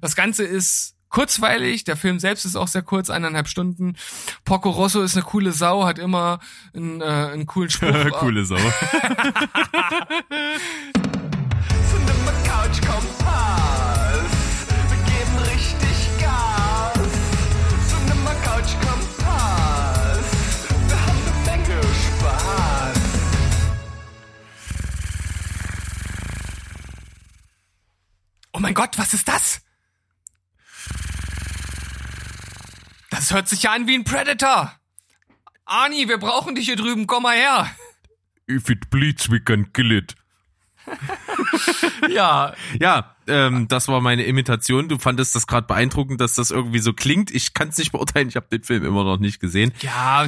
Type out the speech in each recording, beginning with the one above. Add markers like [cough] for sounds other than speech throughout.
Das Ganze ist kurzweilig. Der Film selbst ist auch sehr kurz, eineinhalb Stunden. Porco Rosso ist eine coole Sau, hat immer einen, äh, einen coolen Spruch. [laughs] Coole Sau. Oh mein Gott, was ist das? Das hört sich ja an wie ein Predator. Arnie, wir brauchen dich hier drüben, komm mal her. If it bleeds, we can kill it. [laughs] Ja, Ja, ähm, das war meine Imitation. Du fandest das gerade beeindruckend, dass das irgendwie so klingt. Ich kann es nicht beurteilen, ich habe den Film immer noch nicht gesehen. ja,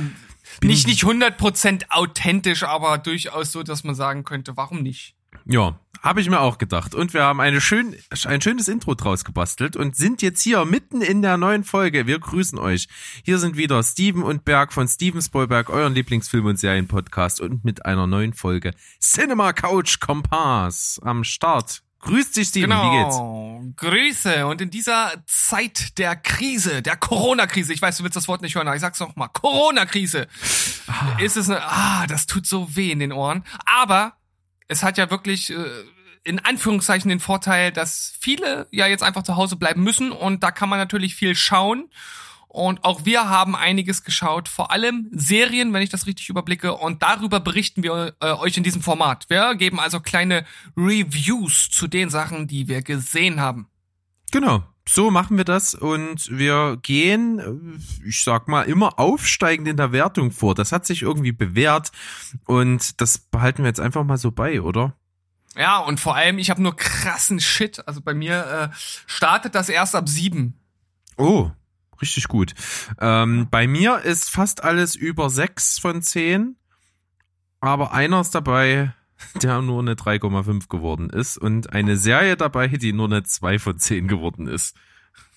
nicht nicht 100% authentisch, aber durchaus so, dass man sagen könnte, warum nicht? Ja, habe ich mir auch gedacht. Und wir haben eine schön, ein schönes Intro draus gebastelt und sind jetzt hier mitten in der neuen Folge. Wir grüßen euch. Hier sind wieder Steven und Berg von Steven Spoilberg, euren Lieblingsfilm- und Serienpodcast und mit einer neuen Folge Cinema Couch Kompass am Start. Grüß dich, Steven, wie geht's? Genau. Grüße. Und in dieser Zeit der Krise, der Corona-Krise, ich weiß, du willst das Wort nicht hören, aber ich sag's noch mal, Corona-Krise, ist es eine, ah, das tut so weh in den Ohren. Aber es hat ja wirklich äh, in Anführungszeichen den Vorteil, dass viele ja jetzt einfach zu Hause bleiben müssen und da kann man natürlich viel schauen. Und auch wir haben einiges geschaut, vor allem Serien, wenn ich das richtig überblicke. Und darüber berichten wir äh, euch in diesem Format. Wir geben also kleine Reviews zu den Sachen, die wir gesehen haben. Genau. So machen wir das und wir gehen, äh, ich sag mal, immer aufsteigend in der Wertung vor. Das hat sich irgendwie bewährt und das behalten wir jetzt einfach mal so bei, oder? Ja, und vor allem, ich habe nur krassen Shit. Also bei mir äh, startet das erst ab sieben. Oh, richtig gut. Ähm, bei mir ist fast alles über sechs von zehn, aber einer ist dabei, [laughs] der nur eine 3,5 geworden ist und eine Serie dabei, die nur eine 2 von 10 geworden ist.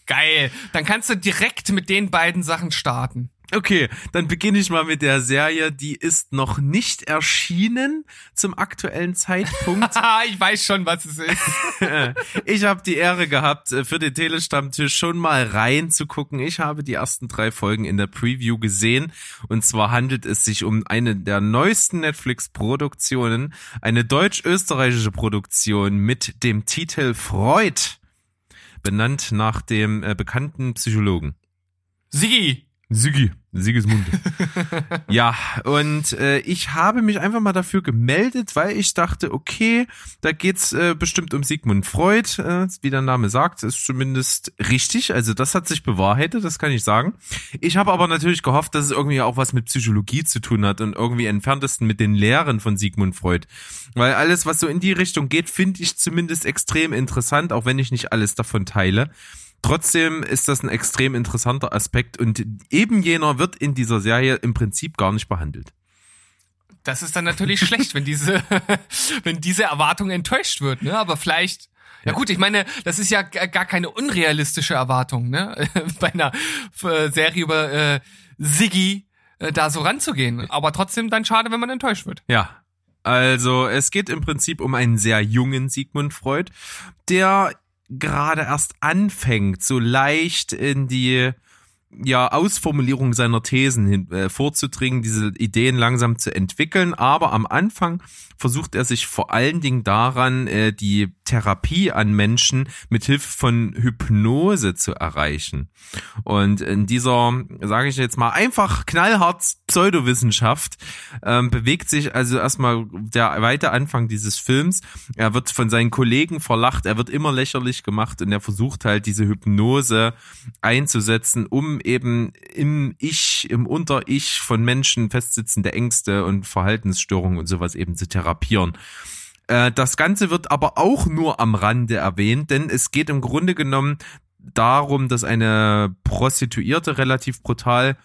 Geil. Dann kannst du direkt mit den beiden Sachen starten. Okay, dann beginne ich mal mit der Serie, die ist noch nicht erschienen zum aktuellen Zeitpunkt. [laughs] Ich weiß schon, was es ist. [laughs] ich habe die Ehre gehabt, äh, für den Telestammtisch schon mal reinzugucken. Ich habe die ersten drei Folgen in der Preview gesehen. Und zwar handelt es sich um eine der neuesten Netflix-Produktionen, eine deutsch-österreichische Produktion mit dem Titel Freud, benannt nach dem äh, bekannten Psychologen. Sigi. Sigi, Sigismund. [laughs] ja, und äh, ich habe mich einfach mal dafür gemeldet, weil ich dachte, okay, da geht's äh, bestimmt um Sigmund Freud, äh, wie der Name sagt, ist zumindest richtig. Also das hat sich bewahrheitet, das kann ich sagen. Ich habe aber natürlich gehofft, dass es irgendwie auch was mit Psychologie zu tun hat und irgendwie entferntesten mit den Lehren von Sigmund Freud. Weil alles, was so in die Richtung geht, finde ich zumindest extrem interessant, auch wenn ich nicht alles davon teile. Trotzdem ist das ein extrem interessanter Aspekt und eben jener wird in dieser Serie im Prinzip gar nicht behandelt. Das ist dann natürlich schlecht, wenn diese, [laughs] wenn diese Erwartung enttäuscht wird, ne? Aber vielleicht, ja gut, ich meine, das ist ja gar keine unrealistische Erwartung, ne? [laughs] Bei einer Serie über äh, Siggi äh, da so ranzugehen. Aber trotzdem dann schade, wenn man enttäuscht wird. Ja. Also es geht im Prinzip um einen sehr jungen Sigmund Freud, der gerade erst anfängt, so leicht in die ja, Ausformulierung seiner Thesen hin, äh, vorzudringen, diese Ideen langsam zu entwickeln. Aber am Anfang versucht er sich vor allen Dingen daran, äh, die Therapie an Menschen mit Hilfe von Hypnose zu erreichen. Und in dieser, sage ich jetzt mal, einfach knallhart Pseudowissenschaft ähm, bewegt sich also erstmal der weite Anfang dieses Films. Er wird von seinen Kollegen verlacht, er wird immer lächerlich gemacht und er versucht halt diese Hypnose einzusetzen, um eben im Ich, im Unter-Ich von Menschen festsitzende Ängste und Verhaltensstörungen und sowas eben zu therapieren. Äh, Das Ganze wird aber auch nur am Rande erwähnt, denn es geht im Grunde genommen darum, dass eine Prostituierte relativ brutal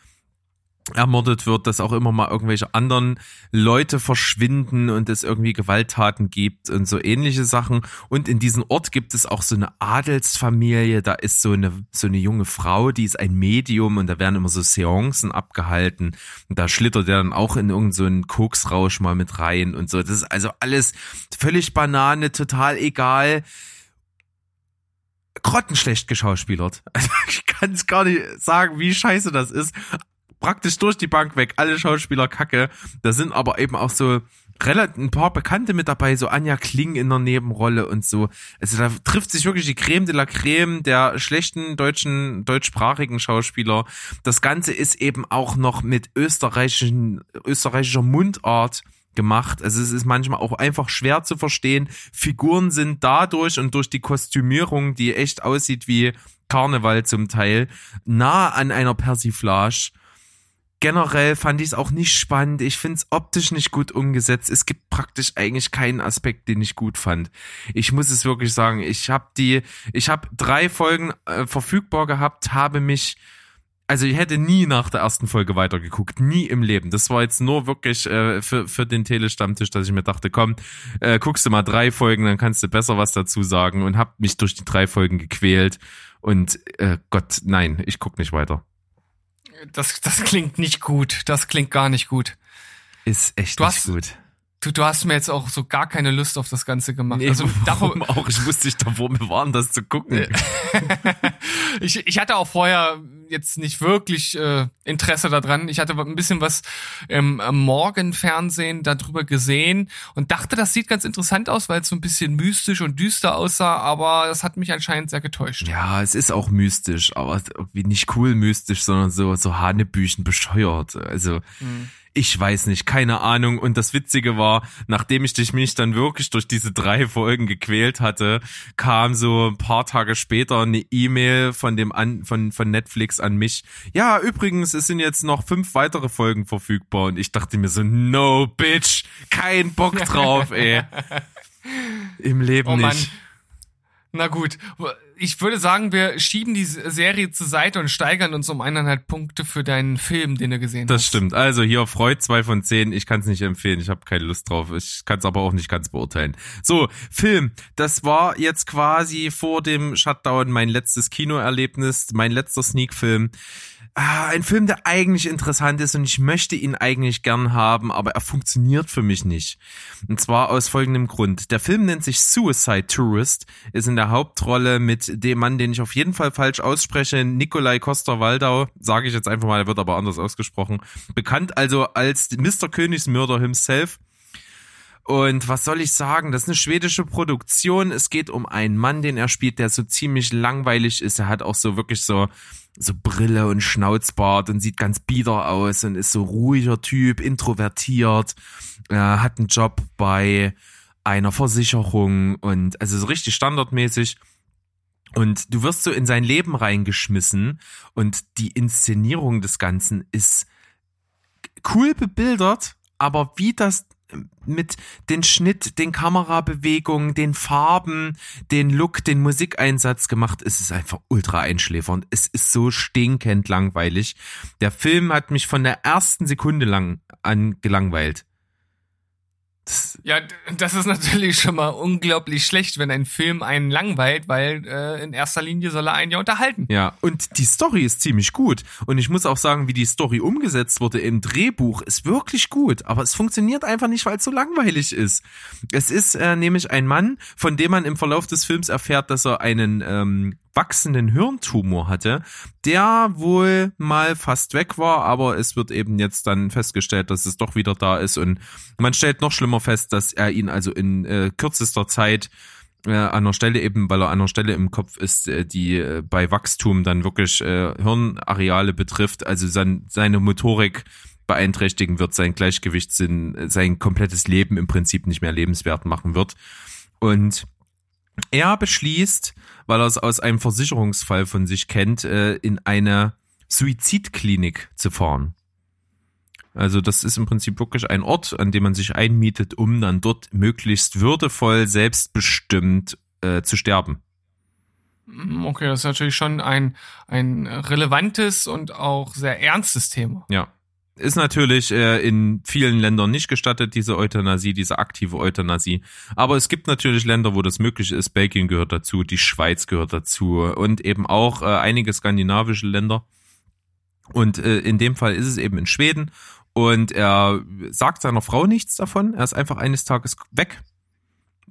ermordet wird, dass auch immer mal irgendwelche anderen Leute verschwinden und es irgendwie Gewalttaten gibt und so ähnliche Sachen. Und in diesem Ort gibt es auch so eine Adelsfamilie, da ist so eine, so eine junge Frau, die ist ein Medium und da werden immer so Seancen abgehalten. Und da schlittert er dann auch in irgendeinen so Koksrausch mal mit rein und so. Das ist also alles völlig Banane, total egal grottenschlecht geschauspielert. [laughs] Also ich kann es gar nicht sagen, wie scheiße das ist. Praktisch durch die Bank weg, alle Schauspieler kacke. Da sind aber eben auch so relativ ein paar Bekannte mit dabei, so Anja Kling in der Nebenrolle und so. Also da trifft sich wirklich die Creme de la Creme der schlechten deutschen, deutschsprachigen Schauspieler. Das Ganze ist eben auch noch mit österreichischen, österreichischer Mundart gemacht. Also es ist manchmal auch einfach schwer zu verstehen. Figuren sind dadurch und durch die Kostümierung, die echt aussieht wie Karneval zum Teil, nah an einer Persiflage. Generell fand ich es auch nicht spannend. Ich finde es optisch nicht gut umgesetzt. Es gibt praktisch eigentlich keinen Aspekt, den ich gut fand. Ich muss es wirklich sagen. Ich habe die, ich habe drei Folgen äh, verfügbar gehabt, habe mich also ich hätte nie nach der ersten Folge weitergeguckt, nie im Leben. Das war jetzt nur wirklich äh, für, für den Telestammtisch, dass ich mir dachte, komm, äh, guckst du mal drei Folgen, dann kannst du besser was dazu sagen und hab mich durch die drei Folgen gequält und äh, Gott, nein, ich guck nicht weiter. Das, das klingt nicht gut. Das klingt gar nicht gut. Ist echt Du nicht hast- gut. Du, du hast mir jetzt auch so gar keine Lust auf das Ganze gemacht. Nee, also [laughs] darum, auch? Ich wusste nicht davor bewahren, das zu gucken. [laughs] ich, ich hatte auch vorher jetzt nicht wirklich äh, Interesse daran. Ich hatte ein bisschen was im äh, Morgenfernsehen darüber gesehen und dachte, das sieht ganz interessant aus, weil es so ein bisschen mystisch und düster aussah, aber das hat mich anscheinend sehr getäuscht. Ja, es ist auch mystisch, aber irgendwie nicht cool mystisch, sondern so, so Hanebüchen bescheuert. Also, ich weiß nicht, keine Ahnung. Und das Witzige war, nachdem ich dich mich dann wirklich durch diese drei Folgen gequält hatte, kam so ein paar Tage später eine E-Mail von dem an, von, von Netflix an mich. Ja, übrigens, es sind jetzt noch fünf weitere Folgen verfügbar. Und ich dachte mir so, no, bitch, kein Bock [laughs] drauf, ey. Im Leben Oh Mann. nicht. Na gut, ich würde sagen, wir schieben die Serie zur Seite und steigern uns um eineinhalb Punkte für deinen Film, den du gesehen Das hast. stimmt. Also hier Freud 2 von 10. Ich kann es nicht empfehlen. Ich habe keine Lust drauf. Ich kann es aber auch nicht ganz beurteilen. So, Film. Das war jetzt quasi vor dem Shutdown mein letztes Kinoerlebnis, mein letzter Sneak-Film. Ah, ein Film, der eigentlich interessant ist und ich möchte ihn eigentlich gern haben, aber er funktioniert für mich nicht. Und zwar aus folgendem Grund. Der Film nennt sich Suicide Tourist, ist in der Hauptrolle mit dem Mann, den ich auf jeden Fall falsch ausspreche, Nikolai Coster-Waldau, sage ich jetzt einfach mal, er wird aber anders ausgesprochen. Bekannt also als Mr. Königsmörder himself. Und was soll ich sagen? Das ist eine schwedische Produktion. Es geht um einen Mann, den er spielt, der so ziemlich langweilig ist. Er hat auch so wirklich so, so Brille und Schnauzbart und sieht ganz bieder aus und ist so ruhiger Typ, introvertiert. Er hat einen Job bei einer Versicherung und also so richtig standardmäßig. Und du wirst so in sein Leben reingeschmissen und die Inszenierung des Ganzen ist cool bebildert, aber wie das mit den Schnitt, den Kamerabewegungen, den Farben, den Look, den Musikeinsatz gemacht ist, ist einfach ultra einschläfernd. Es ist so stinkend langweilig. Der Film hat mich von der ersten Sekunde lang an gelangweilt. Das, Ja, das ist natürlich schon mal unglaublich schlecht, wenn ein Film einen langweilt, weil äh, in erster Linie soll er einen ja unterhalten. Ja, und die Story ist ziemlich gut. Und ich muss auch sagen, wie die Story umgesetzt wurde im Drehbuch, ist wirklich gut. Aber es funktioniert einfach nicht, weil es so langweilig ist. Es ist äh, nämlich ein Mann, von dem man im Verlauf des Films erfährt, dass er einen ähm, wachsenden Hirntumor hatte, der wohl mal fast weg war, aber es wird eben jetzt dann festgestellt, dass es doch wieder da ist. Und man stellt noch schlimmer fest, dass er ihn also in äh, kürzester Zeit äh, an einer Stelle eben, weil er an einer Stelle im Kopf ist, äh, die äh, bei Wachstum dann wirklich äh, Hirnareale betrifft, also sein, seine Motorik beeinträchtigen wird, sein Gleichgewichtssinn, sein komplettes Leben im Prinzip nicht mehr lebenswert machen wird. Und er beschließt, weil er es aus einem Versicherungsfall von sich kennt, äh, in eine Suizidklinik zu fahren. Also das ist im Prinzip wirklich ein Ort, an dem man sich einmietet, um dann dort möglichst würdevoll, selbstbestimmt äh, zu sterben. Mm, Okay, das ist natürlich schon ein, ein relevantes und auch sehr ernstes Thema. Ja. Ist natürlich äh, in vielen Ländern nicht gestattet, diese Euthanasie, diese aktive Euthanasie. Aber es gibt natürlich Länder, wo das möglich ist. Belgien gehört dazu, die Schweiz gehört dazu und eben auch äh, einige skandinavische Länder. Und äh, in dem Fall ist es eben in Schweden. Und er sagt seiner Frau nichts davon. Er ist einfach eines Tages weg.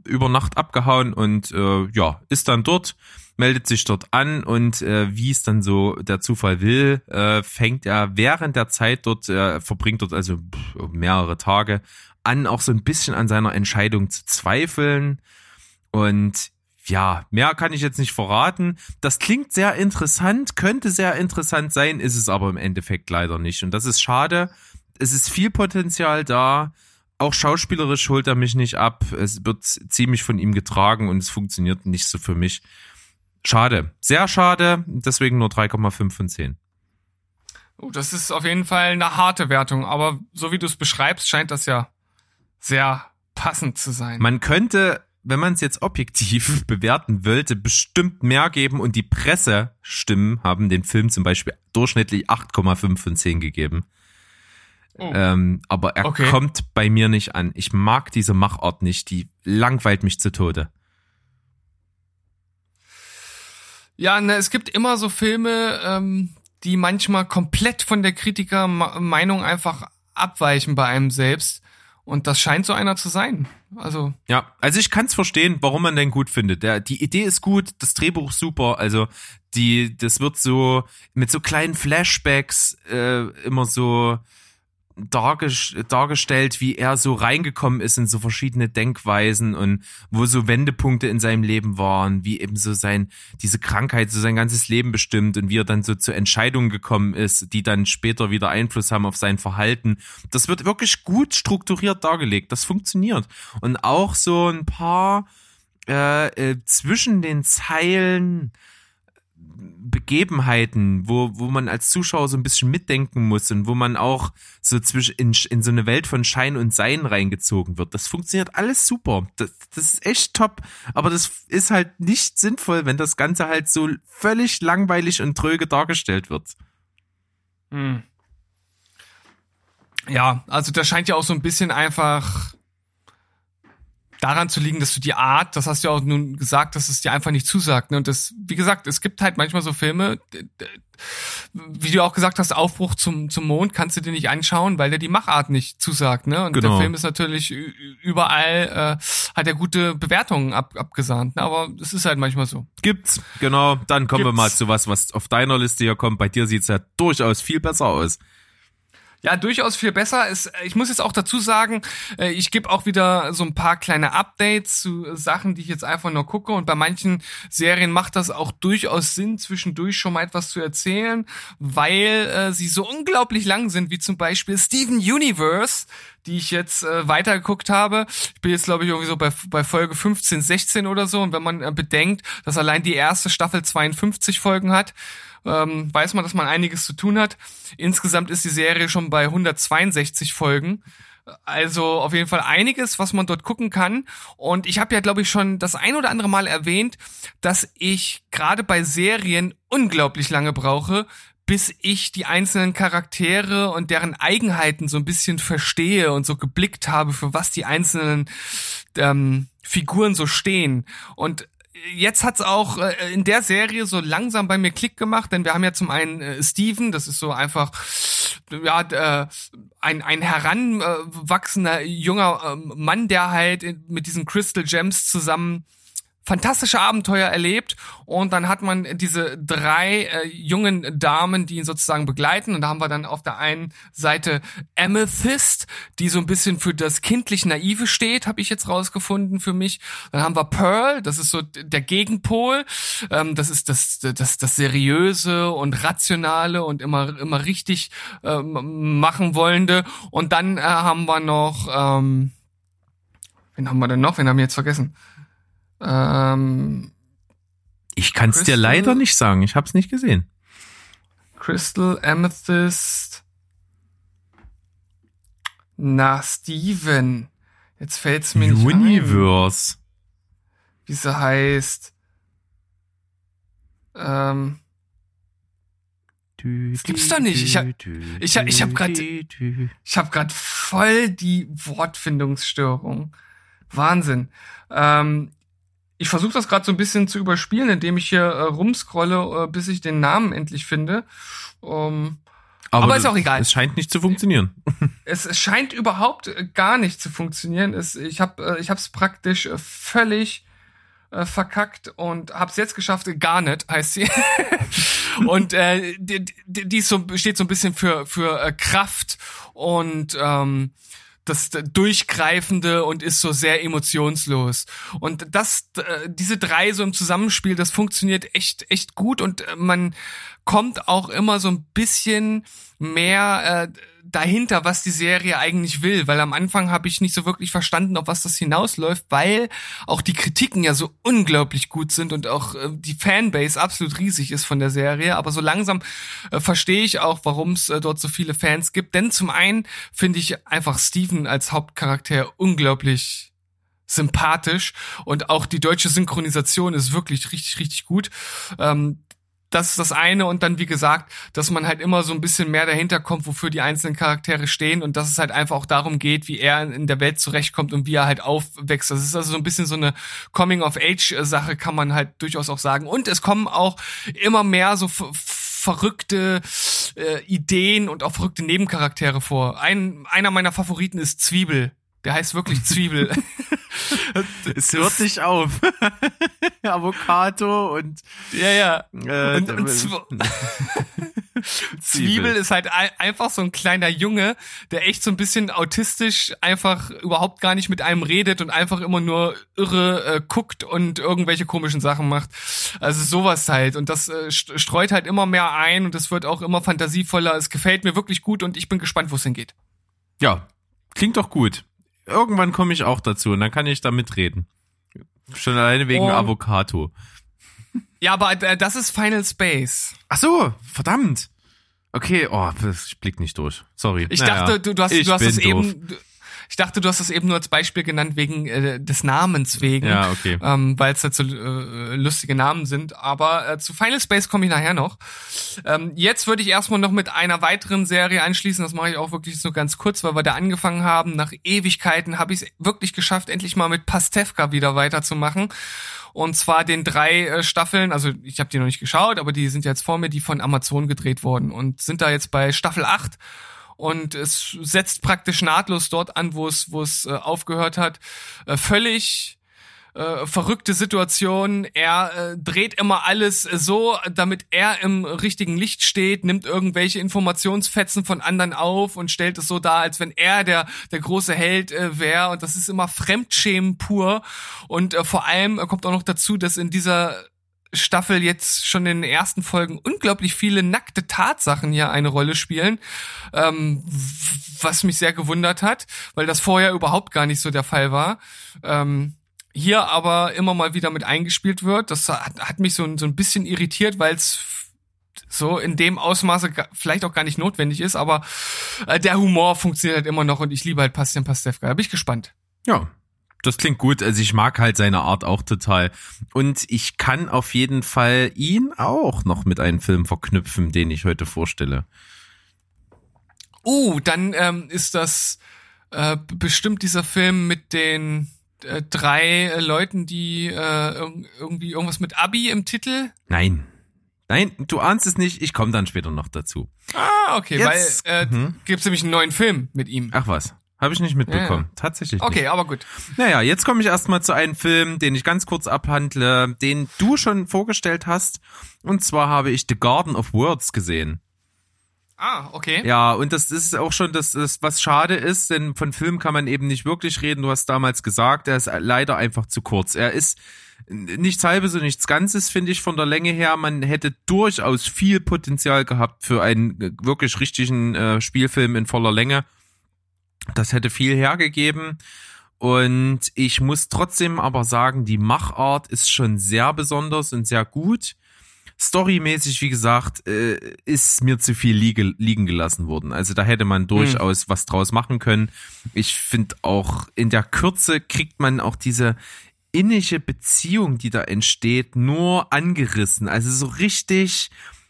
Über Nacht abgehauen und äh, ja, ist dann dort, meldet sich dort an und äh, wie es dann so der Zufall will, äh, fängt er während der Zeit dort, äh, verbringt dort also mehrere Tage an, auch so ein bisschen an seiner Entscheidung zu zweifeln. Und ja, mehr kann ich jetzt nicht verraten. Das klingt sehr interessant, könnte sehr interessant sein, ist es aber im Endeffekt leider nicht. Und das ist schade. Es ist viel Potenzial da. Auch schauspielerisch holt er mich nicht ab. Es wird ziemlich von ihm getragen und es funktioniert nicht so für mich. Schade. Sehr schade. Deswegen nur 3,5 von 10. Oh, das ist auf jeden Fall eine harte Wertung, aber so wie du es beschreibst, scheint das ja sehr passend zu sein. Man könnte, wenn man es jetzt objektiv [laughs] bewerten wollte, bestimmt mehr geben und die Pressestimmen haben den Film zum Beispiel durchschnittlich 8,5 von 10 gegeben. Oh. Ähm, aber er Okay. kommt bei mir nicht an. Ich mag diese Machart nicht, die langweilt mich zu Tode. Ja, ne, es gibt immer so Filme, ähm, die manchmal komplett von der Kritikermeinung einfach abweichen bei einem selbst. Und das scheint so einer zu sein. Also, Ja, also ich kann es verstehen, warum man den gut findet. Der, die Idee ist gut, das Drehbuch super, also die, das wird so mit so kleinen Flashbacks äh, immer so dargestellt, wie er so reingekommen ist in so verschiedene Denkweisen und wo so Wendepunkte in seinem Leben waren, wie eben so sein, diese Krankheit so sein ganzes Leben bestimmt und wie er dann so zu Entscheidungen gekommen ist, die dann später wieder Einfluss haben auf sein Verhalten. Das wird wirklich gut strukturiert dargelegt. Das funktioniert. Und auch so ein paar äh, äh, zwischen den Zeilen Begebenheiten, wo, wo man als Zuschauer so ein bisschen mitdenken muss und wo man auch so zwischen in, in so eine Welt von Schein und Sein reingezogen wird. Das funktioniert alles super. Das, das ist echt top. Aber das ist halt nicht sinnvoll, wenn das Ganze halt so völlig langweilig und tröge dargestellt wird. hm. ja, also das scheint ja auch so ein bisschen einfach daran zu liegen, dass du die Art, das hast du ja auch nun gesagt, dass es dir einfach nicht zusagt. Ne? Und das, wie gesagt, es gibt halt manchmal so Filme, wie du auch gesagt hast, Aufbruch zum, zum Mond kannst du dir nicht anschauen, weil der die Machart nicht zusagt. Ne? Und Genau. der Film ist natürlich überall, äh, hat er gute Bewertungen ab, abgesahnt. Ne? Aber es ist halt manchmal so. Gibt's, genau. Dann kommen wir Gibt's. mal zu was, was auf deiner Liste hier kommt. Bei dir sieht's ja durchaus viel besser aus. Ja, durchaus viel besser. Es, ich muss jetzt auch dazu sagen, äh, ich gebe auch wieder so ein paar kleine Updates zu Sachen, die ich jetzt einfach nur gucke. Und bei manchen Serien macht das auch durchaus Sinn, zwischendurch schon mal etwas zu erzählen, weil äh, sie so unglaublich lang sind, wie zum Beispiel Steven Universe, die ich jetzt äh, weitergeguckt habe. Ich bin jetzt, glaube ich, irgendwie so bei, bei Folge 15, 16 oder so. Und wenn man äh, bedenkt, dass allein die erste Staffel 52 Folgen hat, ähm, weiß man, dass man einiges zu tun hat. Insgesamt ist die Serie schon bei 162 Folgen. Also auf jeden Fall einiges, was man dort gucken kann. Und ich habe ja, glaube ich, schon das ein oder andere Mal erwähnt, dass ich gerade bei Serien unglaublich lange brauche, bis ich die einzelnen Charaktere und deren Eigenheiten so ein bisschen verstehe und so geblickt habe, für was die einzelnen ähm, Figuren so stehen. Und jetzt hat's auch äh, in der Serie so langsam bei mir Klick gemacht, denn wir haben ja zum einen äh, Steven, das ist so einfach ja äh, ein ein heranwachsender junger ähm, Mann, der halt in- mit diesen Crystal Gems zusammen fantastische Abenteuer erlebt und dann hat man diese drei äh, jungen Damen, die ihn sozusagen begleiten und da haben wir dann auf der einen Seite Amethyst, die so ein bisschen für das kindlich naive steht, habe ich jetzt rausgefunden für mich. Dann haben wir Pearl, das ist so der Gegenpol, ähm, das ist das das das seriöse und rationale und immer immer richtig ähm, machen wollende und dann äh, haben wir noch ähm, wen haben wir denn noch? Wen haben wir jetzt vergessen? Ähm, Ich kann's dir Crystal? leider nicht sagen. Ich hab's nicht gesehen. Crystal Amethyst. Na, Steven. Jetzt fällt's mir nicht ein, Universe. wie sie heißt. Ähm, Das gibt's doch nicht. Ich hab- ich hab- ich hab grad- ich habe gerade voll die Wortfindungsstörung. Wahnsinn. Ähm, ich versuche das gerade so ein bisschen zu überspielen, indem ich hier äh, rumscrolle, äh, bis ich den Namen endlich finde. Ähm, Aber ist auch egal. Es scheint nicht zu funktionieren. [laughs] Es, es scheint überhaupt äh, gar nicht zu funktionieren. Es, ich habe äh, ich habe es praktisch äh, völlig äh, verkackt und hab's jetzt geschafft. Garnet heißt sie. [laughs] und äh, die, die, die so, steht so ein bisschen für für äh, Kraft und ähm, das Durchgreifende und ist so sehr emotionslos. Und das, äh, diese drei so im Zusammenspiel, das funktioniert echt, echt gut und äh, man kommt auch immer so ein bisschen mehr äh, dahinter, was die Serie eigentlich will, weil am Anfang habe ich nicht so wirklich verstanden, auf was das hinausläuft, weil auch die Kritiken ja so unglaublich gut sind und auch äh, die Fanbase absolut riesig ist von der Serie, aber so langsam äh, verstehe ich auch, warum es äh, dort so viele Fans gibt, denn zum einen finde ich einfach Steven als Hauptcharakter unglaublich sympathisch und auch die deutsche Synchronisation ist wirklich richtig, richtig gut. Ähm, das ist das eine und dann wie gesagt, dass man halt immer so ein bisschen mehr dahinter kommt, wofür die einzelnen Charaktere stehen und dass es halt einfach auch darum geht, wie er in der Welt zurechtkommt und wie er halt aufwächst. Das ist also so ein bisschen so eine Coming of Age Sache, kann man halt durchaus auch sagen. Und es kommen auch immer mehr so verrückte äh, Ideen und auch verrückte Nebencharaktere vor. Ein, einer meiner Favoriten ist Zwiebel. Der heißt wirklich Zwiebel. [laughs] [laughs] es hört nicht auf. [laughs] Avocado und ja ja. Äh, und, und [laughs] Zwiebel. Zwiebel ist halt einfach so ein kleiner Junge, der echt so ein bisschen autistisch einfach überhaupt gar nicht mit einem redet und einfach immer nur irre äh, guckt und irgendwelche komischen Sachen macht. Also sowas halt und das äh, streut halt immer mehr ein und es wird auch immer fantasievoller. Es gefällt mir wirklich gut und ich bin gespannt, wo es hingeht. Ja, klingt doch gut. Irgendwann komme ich auch dazu und dann kann ich da mitreden. Schon alleine wegen oh. Avocado. Ja, aber äh, das ist Final Space. Ach so, verdammt. Okay, oh, ich blick nicht durch. Sorry. Ich naja, dachte, du, du hast, du hast es eben, du, ich dachte, du hast es eben nur als Beispiel genannt wegen äh, des Namens wegen. Ja, okay. Ähm, Weil es halt so äh, lustige Namen sind. Aber äh, zu Final Space komme ich nachher noch. Ähm, jetzt würde ich erstmal noch mit einer weiteren Serie anschließen. Das mache ich auch wirklich so ganz kurz, weil wir da angefangen haben. Nach Ewigkeiten habe ich es wirklich geschafft, endlich mal mit Pastewka wieder weiterzumachen. Und zwar den drei äh, Staffeln, also ich habe die noch nicht geschaut, aber die sind jetzt vor mir, die von Amazon gedreht wurden und sind da jetzt bei Staffel 8 und es setzt praktisch nahtlos dort an, wo es wo es äh, aufgehört hat. Äh, völlig äh, verrückte Situation. Er äh, dreht immer alles so, damit er im richtigen Licht steht, nimmt irgendwelche Informationsfetzen von anderen auf und stellt es so dar, als wenn er der der große Held äh, wäre. Und das ist immer Fremdschämen pur. Und äh, vor allem äh, kommt auch noch dazu, dass in dieser Staffel jetzt schon in den ersten Folgen unglaublich viele nackte Tatsachen hier eine Rolle spielen, ähm, was mich sehr gewundert hat, weil das vorher überhaupt gar nicht so der Fall war. Ähm, hier aber immer mal wieder mit eingespielt wird. Das hat, hat mich so, so ein bisschen irritiert, weil es so in dem Ausmaße vielleicht auch gar nicht notwendig ist, aber äh, der Humor funktioniert halt immer noch und ich liebe halt Bastian Pastewka. Da bin ich gespannt. Ja, das klingt gut. Also ich mag halt seine Art auch total. Und ich kann auf jeden Fall ihn auch noch mit einem Film verknüpfen, den ich heute vorstelle. Uh, dann ähm, ist das äh, bestimmt dieser Film mit den äh, drei äh, Leuten, die äh, irgendwie irgendwas mit Abi im Titel? Nein. Nein, du ahnst es nicht, ich komme dann später noch dazu. Ah, okay, Jetzt, weil äh, mhm. gibt nämlich einen neuen Film mit ihm. Ach was. Habe ich nicht mitbekommen. Ja, Tatsächlich. Okay, nicht. aber gut. Naja, jetzt komme ich erstmal zu einem Film, den ich ganz kurz abhandle, den du schon vorgestellt hast. Und zwar habe ich The Garden of Words gesehen. Ah, okay. Ja, und das ist auch schon das, das, was schade ist, denn von Film kann man eben nicht wirklich reden. Du hast damals gesagt, er ist leider einfach zu kurz. Er ist nichts halbes und nichts Ganzes, finde ich, von der Länge her. Man hätte durchaus viel Potenzial gehabt für einen wirklich richtigen äh, Spielfilm in voller Länge. Das hätte viel hergegeben. Und ich muss trotzdem aber sagen, die Machart ist schon sehr besonders und sehr gut. Storymäßig, wie gesagt, äh, ist mir zu viel liegen gelassen worden. Also da hätte man durchaus hm. was draus machen können. Ich finde auch in der Kürze kriegt man auch diese innige Beziehung, die da entsteht, nur angerissen. Also so richtig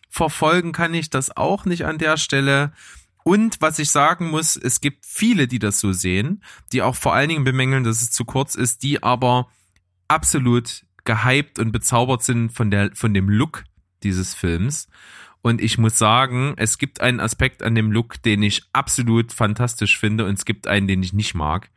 verfolgen kann ich das auch nicht an der Stelle. Und was ich sagen muss, es gibt viele, die das so sehen, die auch vor allen Dingen bemängeln, dass es zu kurz ist, die aber absolut gehypt und bezaubert sind von der, von dem Look dieses Films. Und ich muss sagen, es gibt einen Aspekt an dem Look, den ich absolut fantastisch finde und es gibt einen, den ich nicht mag.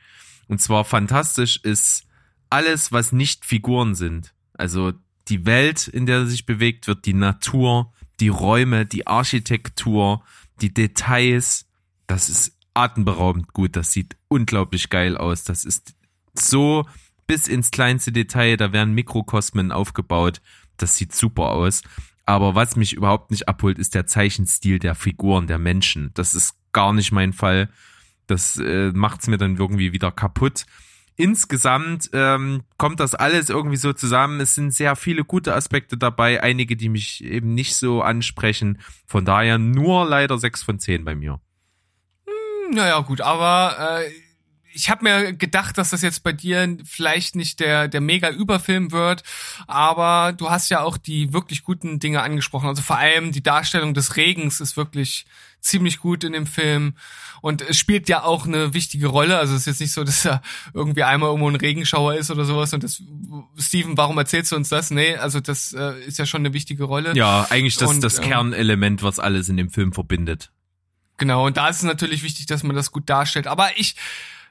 Und zwar fantastisch ist alles, was nicht Figuren sind. Also die Welt, in der er sich bewegt wird, die Natur, die Räume, die Architektur, die Details. Das ist atemberaubend gut. Das sieht unglaublich geil aus. Das ist so bis ins kleinste Detail. Da werden Mikrokosmen aufgebaut. Das sieht super aus. Aber was mich überhaupt nicht abholt, ist der Zeichenstil der Figuren, der Menschen. Das ist gar nicht mein Fall. Das äh, macht's mir dann irgendwie wieder kaputt. Insgesamt ähm, kommt das alles irgendwie so zusammen. Es sind sehr viele gute Aspekte dabei, einige, die mich eben nicht so ansprechen. Von daher nur leider sechs von zehn bei mir. Naja, gut, aber äh, ich habe mir gedacht, dass das jetzt bei dir vielleicht nicht der, der mega Überfilm wird, aber du hast ja auch die wirklich guten Dinge angesprochen. Also vor allem die Darstellung des Regens ist wirklich ziemlich gut in dem Film und es spielt ja auch eine wichtige Rolle. Also es ist jetzt nicht so, dass er irgendwie einmal irgendwo ein Regenschauer ist oder sowas und das, Steven, warum erzählst du uns das? Nee, also das äh, ist ja schon eine wichtige Rolle. Ja, eigentlich das, Und, das ähm, Kernelement, was alles in dem Film verbindet. Genau, und da ist es natürlich wichtig, dass man das gut darstellt. Aber ich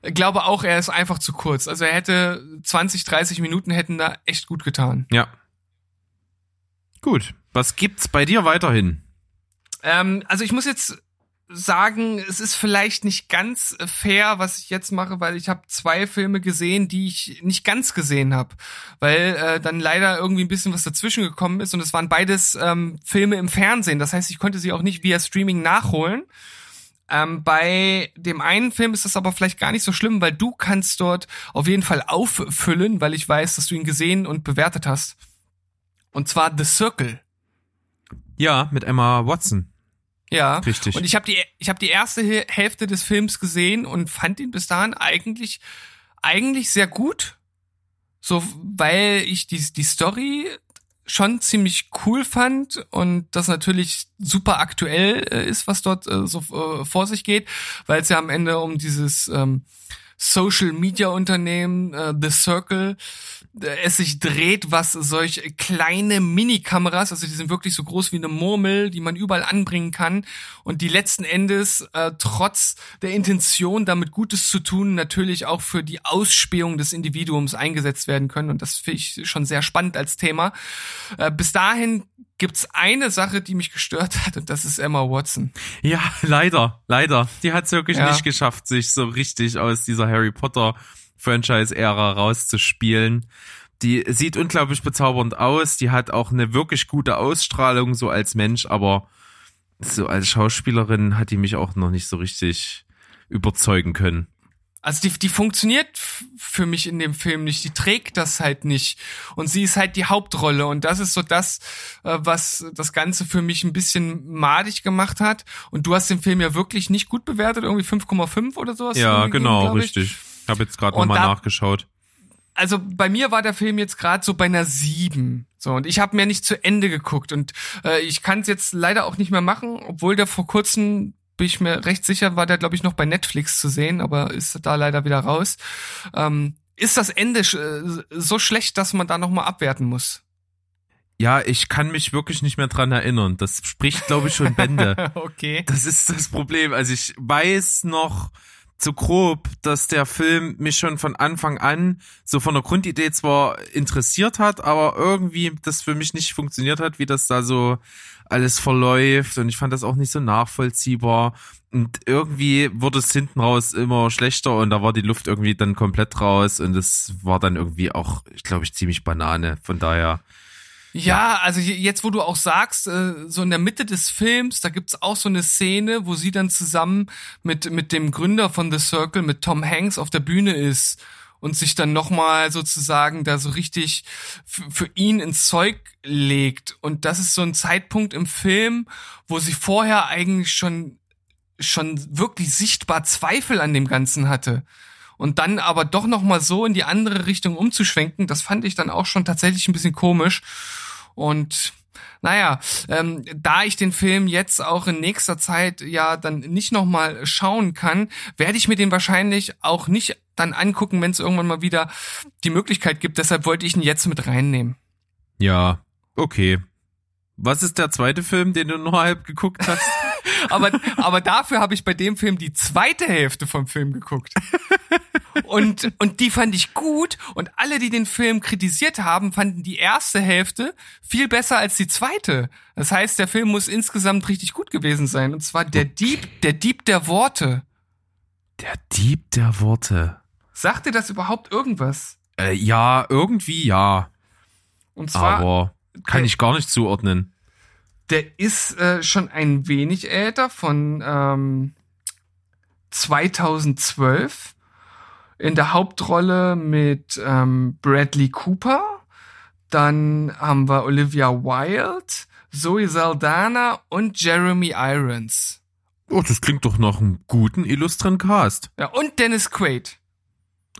glaube auch, er ist einfach zu kurz. Also er hätte 20, 30 Minuten hätten da echt gut getan. Ja. Gut. Was gibt's bei dir weiterhin? Ähm, also ich muss jetzt sagen, es ist vielleicht nicht ganz fair, was ich jetzt mache, weil ich habe zwei Filme gesehen, die ich nicht ganz gesehen habe, weil äh, dann leider irgendwie ein bisschen was dazwischen gekommen ist und es waren beides ähm, Filme im Fernsehen. Das heißt, ich konnte sie auch nicht via Streaming nachholen. Ähm, bei dem einen Film ist das aber vielleicht gar nicht so schlimm, weil du kannst dort auf jeden Fall auffüllen, weil ich weiß, dass du ihn gesehen und bewertet hast. Und zwar The Circle. Ja, mit Emma Watson. Ja, Richtig. Und ich habe die, ich habe die erste Hä- Hälfte des Films gesehen und fand ihn bis dahin eigentlich, eigentlich sehr gut. So, weil ich die, die Story schon ziemlich cool fand und das natürlich super aktuell äh, ist, was dort äh, so äh, vor sich geht, weil es ja am Ende um dieses ähm, Social Media Unternehmen The Circle es sich dreht, was solch kleine Minikameras, also die sind wirklich so groß wie eine Murmel, die man überall anbringen kann und die letzten Endes äh, trotz der Intention damit Gutes zu tun natürlich auch für die Ausspähung des Individuums eingesetzt werden können und das finde ich schon sehr spannend als Thema. Äh, bis dahin gibt's eine Sache, die mich gestört hat und das ist Emma Watson. Ja, [laughs] leider, leider. Die hat's wirklich Ja. nicht geschafft, sich so richtig aus dieser Harry Potter Franchise-Ära rauszuspielen. Die sieht unglaublich bezaubernd aus. Die hat auch eine wirklich gute Ausstrahlung so als Mensch, aber so als Schauspielerin hat die mich auch noch nicht so richtig überzeugen können. Also die, die funktioniert für mich in dem Film nicht. Die trägt das halt nicht. Und sie ist halt die Hauptrolle. Und das ist so das, äh, was das Ganze für mich ein bisschen madig gemacht hat. Und du hast den Film ja wirklich nicht gut bewertet, irgendwie 5,5 oder sowas. Ja, genau, richtig. Ich habe jetzt gerade nochmal nachgeschaut. also bei mir war der Film jetzt gerade so bei einer sieben. So, und ich habe mir nicht zu Ende geguckt. Und äh, ich kann es jetzt leider auch nicht mehr machen, obwohl der vor kurzem, bin ich mir recht sicher, war der, glaube ich, noch bei Netflix zu sehen, aber ist da leider wieder raus. Ähm, ist das Ende äh, so schlecht, dass man da nochmal abwerten muss? Ja, ich kann mich wirklich nicht mehr dran erinnern. Das spricht, glaube ich, schon Bände. [laughs] okay. Das ist das Problem. Also ich weiß noch zu grob, dass der Film mich schon von Anfang an so von der Grundidee zwar interessiert hat, aber irgendwie das für mich nicht funktioniert hat, wie das da so alles verläuft. Und ich fand das auch nicht so nachvollziehbar. Und irgendwie wurde es hinten raus immer schlechter und da war die Luft irgendwie dann komplett raus. Und es war dann irgendwie auch, ich glaube ich, ziemlich Banane. Von daher, Ja, also je- jetzt, wo du auch sagst, äh, so in der Mitte des Films, da gibt's auch so eine Szene, wo sie dann zusammen mit, mit dem Gründer von The Circle, mit Tom Hanks, auf der Bühne ist und sich dann nochmal sozusagen da so richtig für ihn ins Zeug legt. Und das ist so ein Zeitpunkt im Film, wo sie vorher eigentlich schon, schon wirklich sichtbar Zweifel an dem Ganzen hatte. Und dann aber doch nochmal so in die andere Richtung umzuschwenken, das fand ich dann auch schon tatsächlich ein bisschen komisch. Und naja, ähm, da ich den Film jetzt auch in nächster Zeit ja dann nicht nochmal schauen kann, werde ich mir den wahrscheinlich auch nicht dann angucken, wenn es irgendwann mal wieder die Möglichkeit gibt. Deshalb wollte ich ihn jetzt mit reinnehmen. ja, okay. Was ist der zweite Film, den du nur halb geguckt hast? [laughs] Aber, aber dafür habe ich bei dem Film die zweite Hälfte vom Film geguckt. Und, und die fand ich gut und alle, die den Film kritisiert haben, fanden die erste Hälfte viel besser als die zweite. Das heißt, der Film muss insgesamt richtig gut gewesen sein. Und zwar der Dieb, der Dieb der Worte. Der Dieb der Worte. Sagt dir das überhaupt irgendwas? Äh, ja, irgendwie ja. Und zwar, Aber kann ich gar nicht zuordnen. Der ist äh, schon ein wenig älter, von ähm, 2012. In der Hauptrolle mit ähm, Bradley Cooper. Dann haben wir Olivia Wilde, Zoe Saldana und Jeremy Irons. Oh, das klingt doch nach einem guten, illustren Cast. Ja, und Dennis Quaid.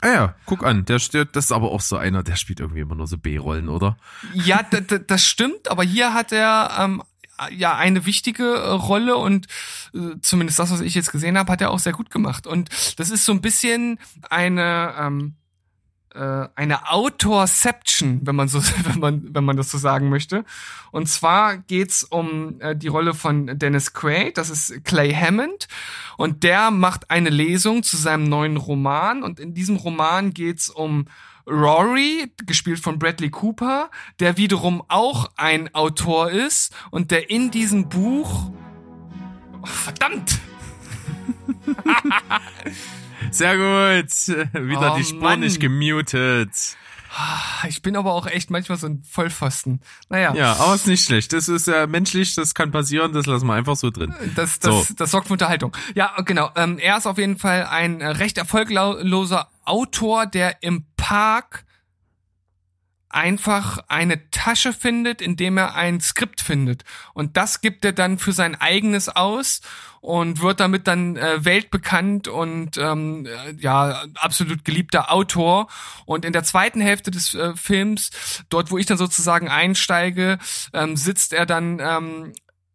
Ah ja, guck an, der steht, das ist aber auch so einer, der spielt irgendwie immer nur so B-Rollen, oder? Ja, das stimmt, aber hier hat er ähm, ja eine wichtige äh, Rolle und äh, zumindest das, was ich jetzt gesehen habe, hat er auch sehr gut gemacht. Und das ist so ein bisschen eine ähm, äh, eine Autorception, wenn man so [laughs] wenn man wenn man das so sagen möchte. Und zwar geht's um äh, die Rolle von Dennis Quaid, das ist Clay Hammond und der macht eine Lesung zu seinem neuen Roman und in diesem Roman geht's um Rory, gespielt von Bradley Cooper, der wiederum auch ein Autor ist und der in diesem Buch oh, verdammt [laughs] Sehr gut. Wieder Oh, die Spur nicht gemutet. ich bin aber auch echt manchmal so ein Vollpfosten. Naja, Ja, aber ist nicht schlecht. Das ist ja menschlich, das kann passieren, das lassen wir einfach so drin. Das, das, So. das sorgt für Unterhaltung. Ja, genau. Ähm, er ist auf jeden Fall ein äh, recht erfolgloser Autor, der im Park einfach eine Tasche findet, indem er ein Skript findet. Und das gibt er dann für sein eigenes aus und wird damit dann äh, weltbekannt und ähm, äh, ja, absolut geliebter Autor. Und in der zweiten Hälfte des äh, Films, dort wo ich dann sozusagen einsteige, ähm, sitzt er dann ähm,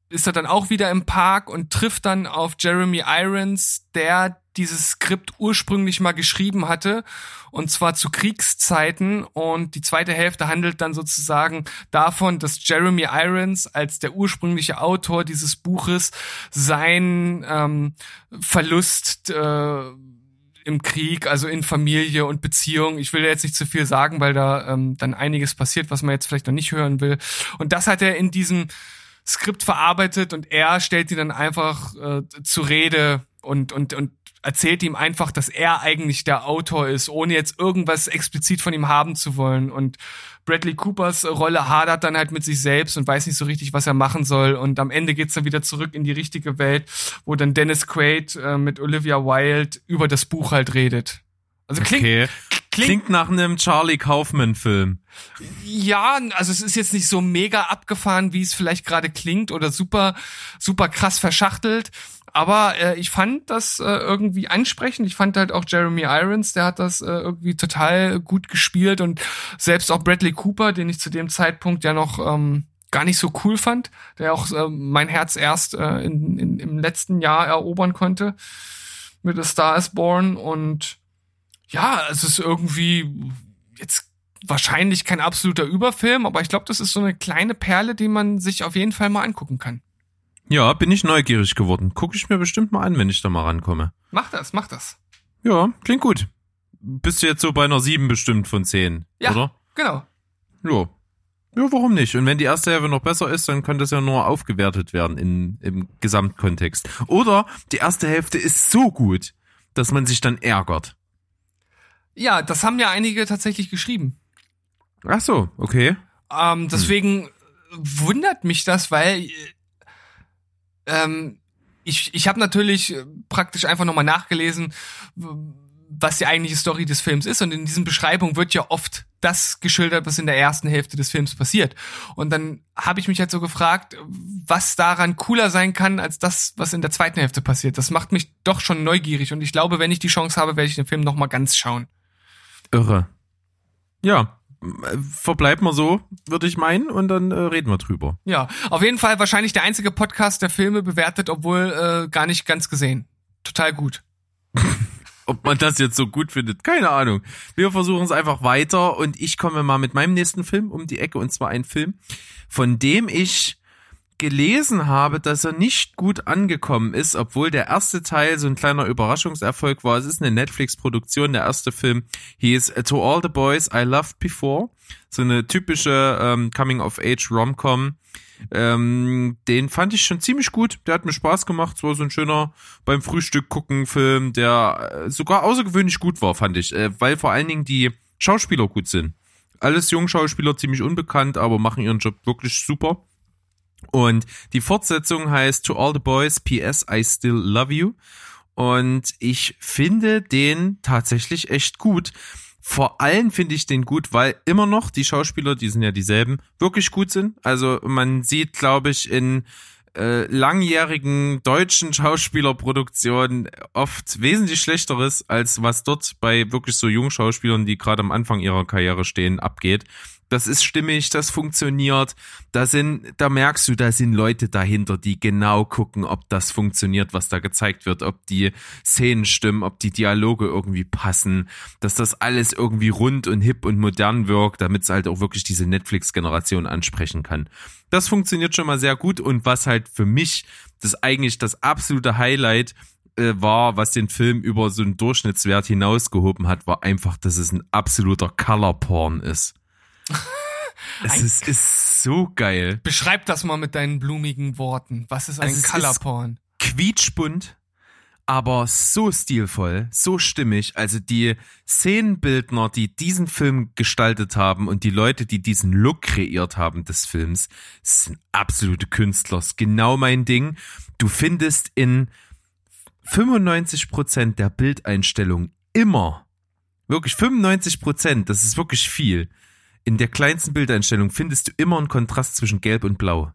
ist er dann auch wieder im Park und trifft dann auf Jeremy Irons, der dieses Skript ursprünglich mal geschrieben hatte, und zwar zu Kriegszeiten. Und die zweite Hälfte handelt dann sozusagen davon, dass Jeremy Irons als der ursprüngliche Autor dieses Buches sein ähm, Verlust äh, im Krieg, also in Familie und Beziehung. Ich will jetzt nicht zu viel sagen, weil da ähm, dann einiges passiert, was man jetzt vielleicht noch nicht hören will. Und das hat er in diesem Skript verarbeitet und er stellt ihn dann einfach äh, zur Rede und, und, und erzählt ihm einfach, dass er eigentlich der Autor ist, ohne jetzt irgendwas explizit von ihm haben zu wollen. Und Bradley Coopers Rolle hadert dann halt mit sich selbst und weiß nicht so richtig, was er machen soll. Und am Ende geht's dann wieder zurück in die richtige Welt, wo dann Dennis Quaid äh, mit Olivia Wilde über das Buch halt redet. Also klingt, Okay. Klingt, Klingt nach einem Charlie Kaufman-Film. ja, also es ist jetzt nicht so mega abgefahren, wie es vielleicht gerade klingt oder super, super krass verschachtelt. Aber äh, ich fand das äh, irgendwie ansprechend. Ich fand halt auch Jeremy Irons, der hat das äh, irgendwie total gut gespielt und selbst auch Bradley Cooper, den ich zu dem Zeitpunkt ja noch ähm, gar nicht so cool fand, der auch äh, mein Herz erst äh, in, in, im letzten Jahr erobern konnte mit A Star is Born und ja, es ist irgendwie jetzt wahrscheinlich kein absoluter Überfilm, aber ich glaube, das ist so eine kleine Perle, die man sich auf jeden Fall mal angucken kann. Ja, bin ich neugierig geworden. Gucke ich mir bestimmt mal an, wenn ich da mal rankomme. Mach das, mach das. Ja, klingt gut. Bist du jetzt so bei einer 7 bestimmt von 10, Ja. oder? Genau. Ja. Ja, warum nicht? Und wenn die erste Hälfte noch besser ist, dann kann das ja nur aufgewertet werden in, im Gesamtkontext. Oder die erste Hälfte ist so gut, dass man sich dann ärgert. Ja, das haben ja einige tatsächlich geschrieben. Ach so, okay. Ähm, deswegen wundert mich das, weil äh, ähm, ich, ich habe natürlich praktisch einfach nochmal nachgelesen, was die eigentliche Story des Films ist. Und in diesen Beschreibungen wird ja oft das geschildert, was in der ersten Hälfte des Films passiert. Und dann habe ich mich halt so gefragt, was daran cooler sein kann, als das, was in der zweiten Hälfte passiert. Das macht mich doch schon neugierig. Und ich glaube, wenn ich die Chance habe, werde ich den Film nochmal ganz schauen. Irre. Ja, äh, verbleibt mal so, würde ich meinen, und dann äh, reden wir drüber. Ja, auf jeden Fall wahrscheinlich der einzige Podcast, der Filme bewertet, obwohl äh, gar nicht ganz gesehen. Total gut. [laughs] Ob man das jetzt so gut findet, keine Ahnung. Wir versuchen es einfach weiter und ich komme mal mit meinem nächsten Film um die Ecke und zwar ein Film, von dem ich gelesen habe, dass er nicht gut angekommen ist, obwohl der erste Teil so ein kleiner Überraschungserfolg war. Es ist eine Netflix-Produktion. Der erste Film hieß To All the Boys I Loved Before. So eine typische ähm, Coming-of-Age-Rom-Com. Ähm, den fand ich schon ziemlich gut. Der hat mir Spaß gemacht. Es war so ein schöner beim Frühstück gucken Film, der äh, sogar außergewöhnlich gut war, fand ich, äh, weil vor allen Dingen die Schauspieler gut sind. Alles Jungschauspieler, ziemlich unbekannt, aber machen ihren Job wirklich super. Und die Fortsetzung heißt To All the Boys, PS, I Still Love You. Und ich finde den tatsächlich echt gut. Vor allem finde ich den gut, weil immer noch die Schauspieler, die sind ja dieselben, wirklich gut sind. Also man sieht, glaube ich, in äh, langjährigen deutschen Schauspielerproduktionen oft wesentlich schlechteres, als was dort bei wirklich so jungen Schauspielern, die gerade am Anfang ihrer Karriere stehen, abgeht das ist stimmig, das funktioniert. Da sind, da merkst du, da sind Leute dahinter, die genau gucken, ob das funktioniert, was da gezeigt wird, ob die Szenen stimmen, ob die Dialoge irgendwie passen, dass das alles irgendwie rund und hip und modern wirkt, damit es halt auch wirklich diese Netflix-Generation ansprechen kann. Das funktioniert schon mal sehr gut und was halt für mich das eigentlich das absolute Highlight äh, war, was den Film über so einen Durchschnittswert hinausgehoben hat, war einfach, dass es ein absoluter Color Porn ist. Es ist, ist so geil. Beschreib das mal mit deinen blumigen Worten. Was ist ein Also es Color ist- Porn? Quietschbunt, aber so stilvoll, so stimmig. Also die Szenenbildner, die diesen Film gestaltet haben und die Leute, die diesen Look kreiert haben des Films, sind absolute Künstler. Ist genau mein Ding. Du findest in 95% der Bildeinstellung immer, wirklich 95%, das ist wirklich viel, in der kleinsten Bildeinstellung findest du immer einen Kontrast zwischen Gelb und Blau.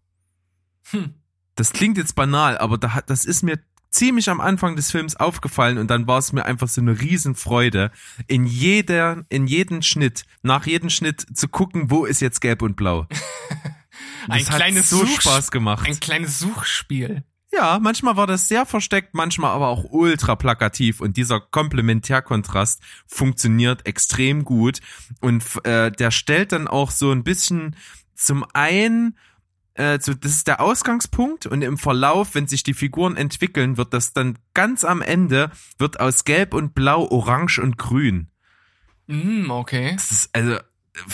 Hm. Das klingt jetzt banal, aber da, hat- das ist mir ziemlich am Anfang des Films aufgefallen und dann war es mir einfach so eine Riesenfreude, in jeder, in jeden Schnitt, nach jedem Schnitt zu gucken, wo ist jetzt Gelb und Blau. [laughs] Ein kleines so Such- Spaß gemacht. Ein kleines Suchspiel. Ja, manchmal war das sehr versteckt, manchmal aber auch ultra plakativ und dieser Komplementärkontrast funktioniert extrem gut und äh, der stellt dann auch so ein bisschen zum einen äh, so, das ist der Ausgangspunkt und im Verlauf, wenn sich die Figuren entwickeln, wird das dann ganz am Ende wird aus Gelb und Blau Orange und Grün. Mm, okay. Das ist also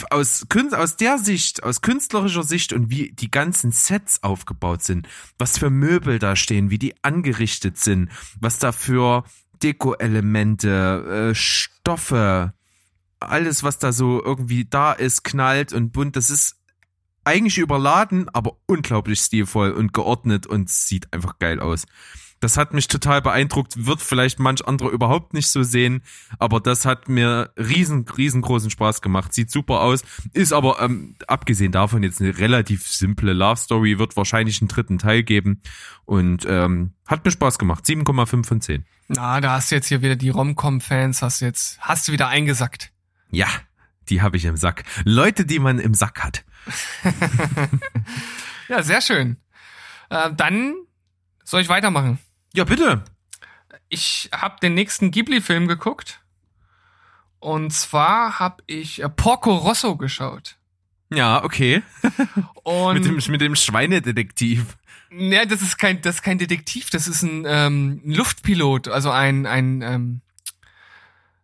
aus, aus der Sicht, aus künstlerischer Sicht und wie die ganzen Sets aufgebaut sind, was für Möbel da stehen, wie die angerichtet sind, was da für Deko-Elemente, äh, Stoffe, alles, was da so irgendwie da ist, knallt und bunt, das ist eigentlich überladen, aber unglaublich stilvoll und geordnet und sieht einfach geil aus. Das hat mich total beeindruckt, wird vielleicht manch anderer überhaupt nicht so sehen, aber das hat mir riesen, riesengroßen Spaß gemacht. Sieht super aus, ist aber ähm, abgesehen davon jetzt eine relativ simple Love Story, wird wahrscheinlich einen dritten Teil geben und ähm, hat mir Spaß gemacht. 7,5 von 10. Na, da hast du jetzt hier wieder die Rom-Com-Fans, hast du jetzt, hast du wieder eingesackt. Ja, die habe ich im Sack. Leute, die man im Sack hat. [laughs] Ja, sehr schön. Äh, dann soll ich weitermachen. Ja, bitte. Ich habe den nächsten Ghibli-Film geguckt. Und zwar habe ich äh, Porco Rosso geschaut. Ja, okay. [laughs] Und Mit dem, mit dem Schweinedetektiv. ja, das ist kein, das ist kein Detektiv, das ist ein, ähm, ein Luftpilot, also ein, ein, ähm,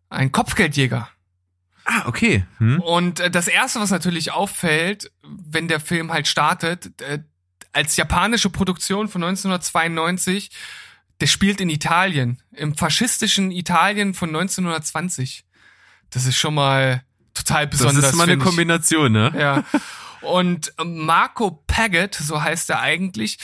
ein Kopfgeldjäger. Ah, okay. Hm? Und äh, das erste, was natürlich auffällt, wenn der Film halt startet, äh, als japanische Produktion von 1992, der spielt in Italien, im faschistischen Italien von 1920. Das ist schon mal total besonders. Das ist mal eine. Kombination, ne? Ja. Und Marco Paget, so heißt er eigentlich,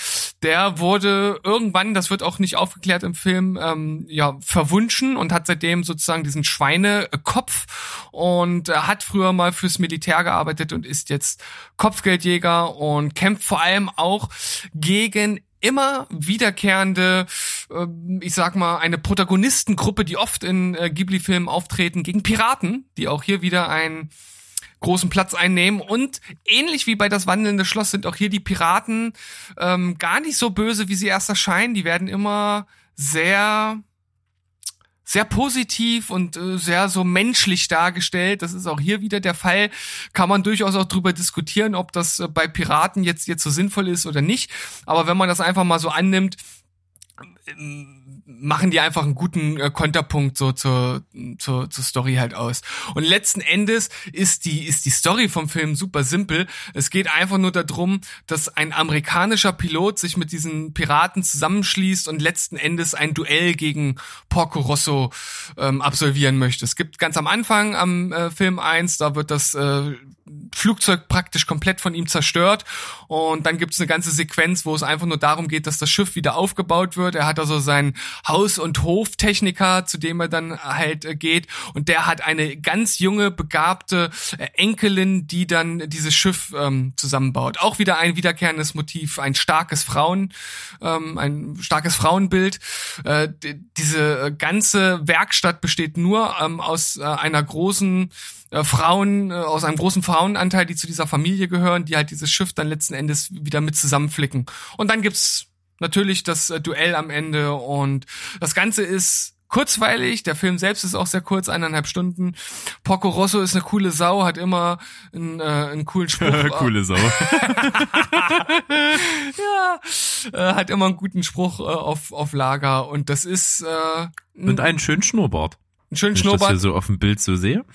der wurde irgendwann, das wird auch nicht aufgeklärt im Film, ähm, ja, verwunschen und hat seitdem sozusagen diesen Schweinekopf und hat früher mal fürs Militär gearbeitet und ist jetzt Kopfgeldjäger und kämpft vor allem auch gegen immer wiederkehrende, äh, ich sag mal, eine Protagonistengruppe, die oft in äh, Ghibli-Filmen auftreten, gegen Piraten, die auch hier wieder ein großen Platz einnehmen. Und ähnlich wie bei das wandelnde Schloss sind auch hier die Piraten ähm, gar nicht so böse, wie sie erst erscheinen. Die werden immer sehr sehr positiv und äh, sehr so menschlich dargestellt. Das ist auch hier wieder der Fall. Kann man durchaus auch drüber diskutieren, ob das äh, bei Piraten jetzt jetzt so sinnvoll ist oder nicht. Aber wenn man das einfach mal so annimmt, machen die einfach einen guten äh, Konterpunkt so zur, zur, zur Story halt aus. Und letzten Endes ist die, ist die Story vom Film super simpel. Es geht einfach nur darum, dass ein amerikanischer Pilot sich mit diesen Piraten zusammenschließt und letzten Endes ein Duell gegen Porco Rosso ähm, absolvieren möchte. Es gibt ganz am Anfang am äh, Film eins, da wird das äh, Flugzeug praktisch komplett von ihm zerstört. Und dann gibt's eine ganze Sequenz, wo es einfach nur darum geht, dass das Schiff wieder aufgebaut wird. Er hat also seinen Haus- und Hoftechniker, zu dem er dann halt äh, geht. Und der hat eine ganz junge, begabte äh, Enkelin, die dann dieses Schiff ähm, zusammenbaut. Auch wieder ein wiederkehrendes Motiv, ein starkes Frauen, ähm, ein starkes Frauenbild. Äh, diese äh, ganze Werkstatt besteht nur ähm, aus äh, einer großen äh, Frauen, äh, aus einem großen Frauenanteil, die zu dieser Familie gehören, die halt dieses Schiff dann letzten Endes wieder mit zusammenflicken. Und dann gibt's natürlich das äh, Duell am Ende und das Ganze ist kurzweilig. Der Film selbst ist auch sehr kurz, eineinhalb Stunden. Porco Rosso ist eine coole Sau, hat immer einen, äh, einen coolen Spruch. [laughs] Coole Sau. [laughs] ja, äh, hat immer einen guten Spruch äh, auf, auf Lager und das ist äh, Und einen schönen Schnurrbart. ein schönen Wenn ich das Schnurrbart. hier so auf dem Bild so sehe.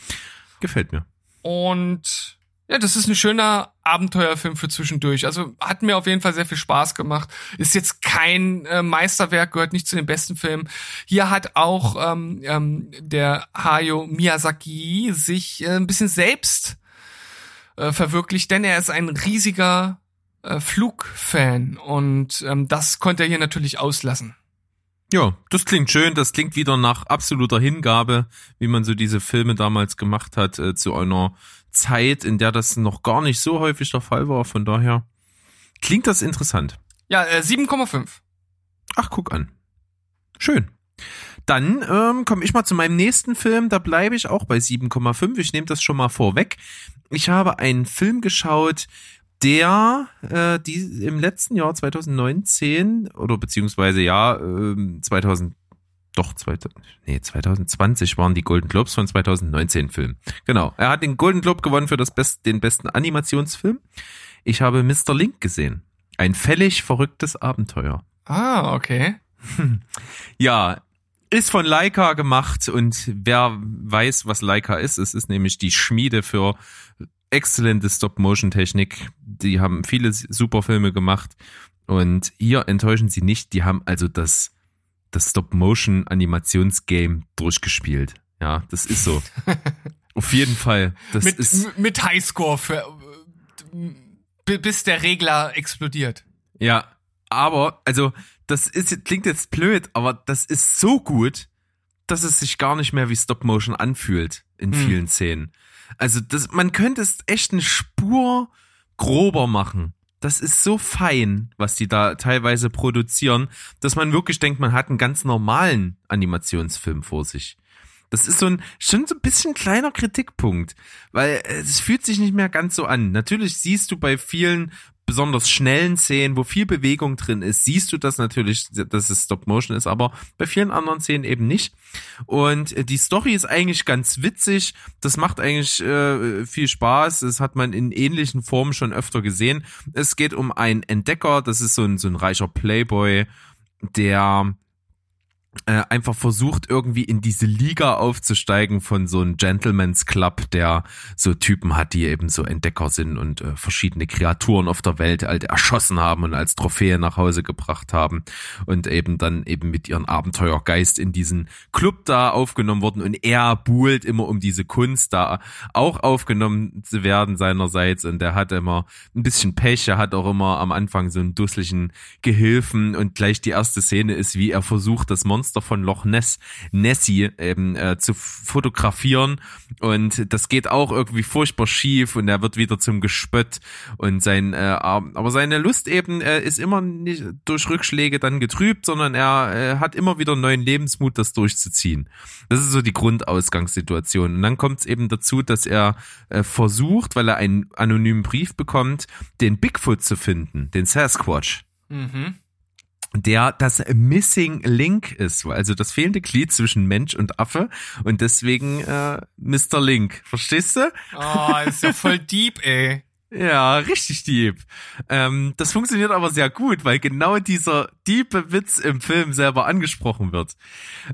Gefällt mir. Und ja, das ist ein schöner Abenteuerfilm für zwischendurch. Also hat mir auf jeden Fall sehr viel Spaß gemacht. Ist jetzt kein äh, Meisterwerk, gehört nicht zu den besten Filmen. Hier hat auch ähm, ähm, der Hayao Miyazaki sich äh, ein bisschen selbst äh, verwirklicht, denn er ist ein riesiger äh, Flugfan und ähm, das konnte er hier natürlich auslassen. Ja, das klingt schön. Das klingt wieder nach absoluter Hingabe, wie man so diese Filme damals gemacht hat, äh, zu einer Zeit, in der das noch gar nicht so häufig der Fall war. Von daher klingt das interessant. Ja, äh, 7,5. Ach, guck an. Schön. Dann ähm, komme ich mal zu meinem nächsten Film. Da bleibe ich auch bei 7,5. Ich nehme das schon mal vorweg. Ich habe einen Film geschaut, der äh, die im letzten Jahr 2019 oder beziehungsweise ja ähm, 2000 doch 2000, nee 2020 waren die Golden Globes von 2019 Film. Genau, er hat den Golden Globe gewonnen für das Best, den besten Animationsfilm. Ich habe Mr. Link gesehen. Ein völlig verrücktes Abenteuer. Ah, okay. [laughs] Ja, ist von Leica gemacht und wer weiß, was Leica ist, es ist nämlich die Schmiede für exzellente Stop-Motion-Technik. Die haben viele super Filme gemacht und hier enttäuschen sie nicht. Die haben also das, das Stop-Motion-Animationsgame durchgespielt. Ja, das ist so. [laughs] Auf jeden Fall. Das mit, ist, mit Highscore für bis der Regler explodiert. Ja, aber, also, das ist, klingt jetzt blöd, aber das ist so gut, dass es sich gar nicht mehr wie Stop Motion anfühlt in Hm. vielen Szenen. Also, das, man könnte es echt eine Spur grober machen. Das ist so fein, was die da teilweise produzieren, dass man wirklich denkt, man hat einen ganz normalen Animationsfilm vor sich. Das ist so ein schon so ein bisschen kleiner Kritikpunkt, weil äh, es fühlt sich nicht mehr ganz so an. Natürlich siehst du bei vielen besonders schnellen Szenen, wo viel Bewegung drin ist, siehst du das natürlich, dass es Stop Motion ist, aber bei vielen anderen Szenen eben nicht. Und äh, die Story ist eigentlich ganz witzig. Das macht eigentlich äh, viel Spaß. Das hat man in ähnlichen Formen schon öfter gesehen. Es geht um einen Entdecker. Das ist so ein so ein reicher Playboy, der äh, einfach versucht, irgendwie in diese Liga aufzusteigen von so einem Gentleman's Club, der so Typen hat, die eben so Entdecker sind und äh, verschiedene Kreaturen auf der Welt halt erschossen haben und als Trophäe nach Hause gebracht haben und eben dann eben mit ihren Abenteuergeist in diesen Club da aufgenommen wurden. Und er buhlt immer um diese Kunst da auch aufgenommen zu werden seinerseits. Und der hat immer ein bisschen Pech, er hat auch immer am Anfang so einen dusseligen Gehilfen. Und gleich die erste Szene ist, wie er versucht, das Monster von Loch Ness, Nessie, eben äh, zu fotografieren und das geht auch irgendwie furchtbar schief und er wird wieder zum Gespött und sein, äh, aber seine Lust eben äh, ist immer nicht durch Rückschläge dann getrübt, sondern er äh, hat immer wieder neuen Lebensmut, das durchzuziehen. Das ist so die Grundausgangssituation. Und dann kommt es eben dazu, dass er äh, versucht, weil er einen anonymen Brief bekommt, den Bigfoot zu finden, den Sasquatch. Mhm. Der das Missing Link ist, also das fehlende Glied zwischen Mensch und Affe und deswegen äh, Mr. Link. Verstehst du? Oh, ist ja voll [laughs] deep, ey. Ja, richtig deep. Ähm, das funktioniert aber sehr gut, weil genau dieser diepe Witz im Film selber angesprochen wird.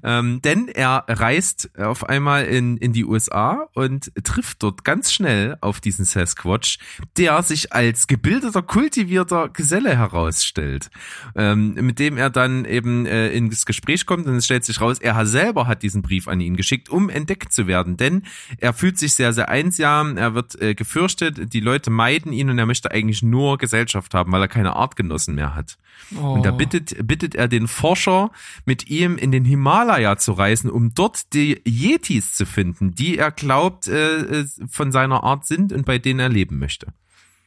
Ähm, denn er reist auf einmal in, in die USA und trifft dort ganz schnell auf diesen Sasquatch, der sich als gebildeter, kultivierter Geselle herausstellt, ähm, mit dem er dann eben äh, ins Gespräch kommt und es stellt sich raus, er selber hat diesen Brief an ihn geschickt, um entdeckt zu werden, denn er fühlt sich sehr, sehr einsam, er wird äh, gefürchtet, die Leute meiden ihn und er möchte eigentlich nur Gesellschaft haben, weil er keine Artgenossen mehr hat. Oh. Und da bittet, bittet er den Forscher, mit ihm in den Himalaya zu reisen, um dort die Yetis zu finden, die er glaubt, äh, äh, von seiner Art sind und bei denen er leben möchte.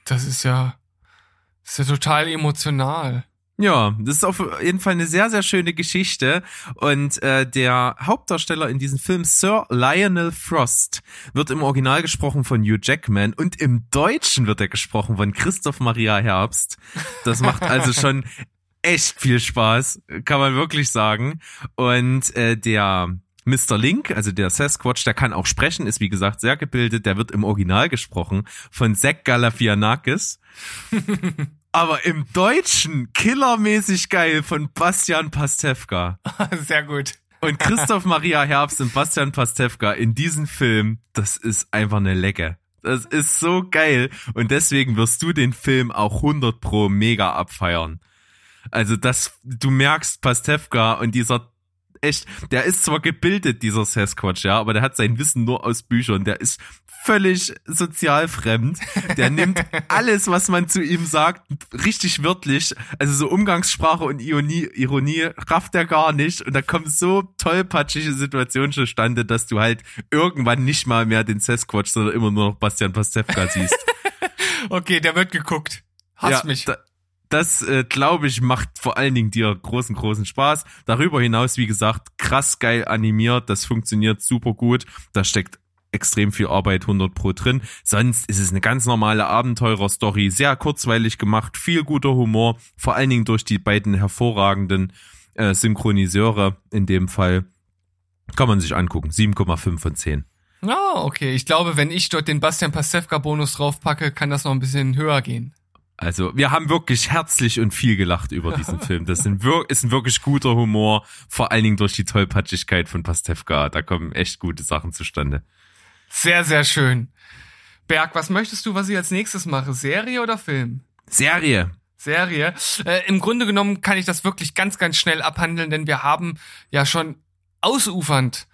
Das ist ja, das ist ja total emotional. Ja, das ist auf jeden Fall eine sehr, sehr schöne Geschichte. Und äh, der Hauptdarsteller in diesem Film, Sir Lionel Frost, wird im Original gesprochen von Hugh Jackman und im Deutschen wird er gesprochen von Christoph Maria Herbst. Das macht also [laughs] schon echt viel Spaß, kann man wirklich sagen. Und äh, der Mr. Link, also der Sasquatch, der kann auch sprechen, ist wie gesagt sehr gebildet, der wird im Original gesprochen von Zach Galafianakis. [laughs] Aber im Deutschen killermäßig geil von Bastian Pastewka. [laughs] Sehr gut. Und Christoph Maria Herbst und Bastian Pastewka in diesem Film, das ist einfach eine Lecke. Das ist so geil. Und deswegen wirst du den Film auch 100 pro mega abfeiern. Also das, du merkst Pastewka und dieser echt, der ist zwar gebildet, dieser Sasquatch, ja, aber der hat sein Wissen nur aus Büchern. Der ist völlig sozial fremd. Der [laughs] nimmt alles, was man zu ihm sagt, richtig wörtlich. Also so Umgangssprache und Ironie, Ironie rafft er gar nicht. Und da kommen so tollpatschige Situationen zustande, dass du halt irgendwann nicht mal mehr den Sasquatch, sondern immer nur noch Bastian Pastewka siehst. [laughs] Okay, der wird geguckt. Hass Ja, mich. Da, das, äh, glaube ich, macht vor allen Dingen dir großen, großen Spaß. Darüber hinaus, wie gesagt, krass geil animiert. Das funktioniert super gut. Da steckt extrem viel Arbeit 100 pro drin. Sonst ist es eine ganz normale Abenteurer-Story. Sehr kurzweilig gemacht. Viel guter Humor. Vor allen Dingen durch die beiden hervorragenden äh, Synchroniseure in dem Fall. Kann man sich angucken. 7,5 von 10. Ah, okay. Ich glaube, wenn ich dort den Bastian Pastewka-Bonus draufpacke, kann das noch ein bisschen höher gehen. Also, wir haben wirklich herzlich und viel gelacht über diesen [laughs] Film. Das ist ein wirklich guter Humor, vor allen Dingen durch die Tollpatschigkeit von Pastewka. Da kommen echt gute Sachen zustande. Sehr, sehr schön. Berg, was möchtest du, was ich als nächstes mache? Serie oder Film? Serie. Serie. Äh, Im Grunde genommen kann ich das wirklich ganz, ganz schnell abhandeln, denn wir haben ja schon ausufernd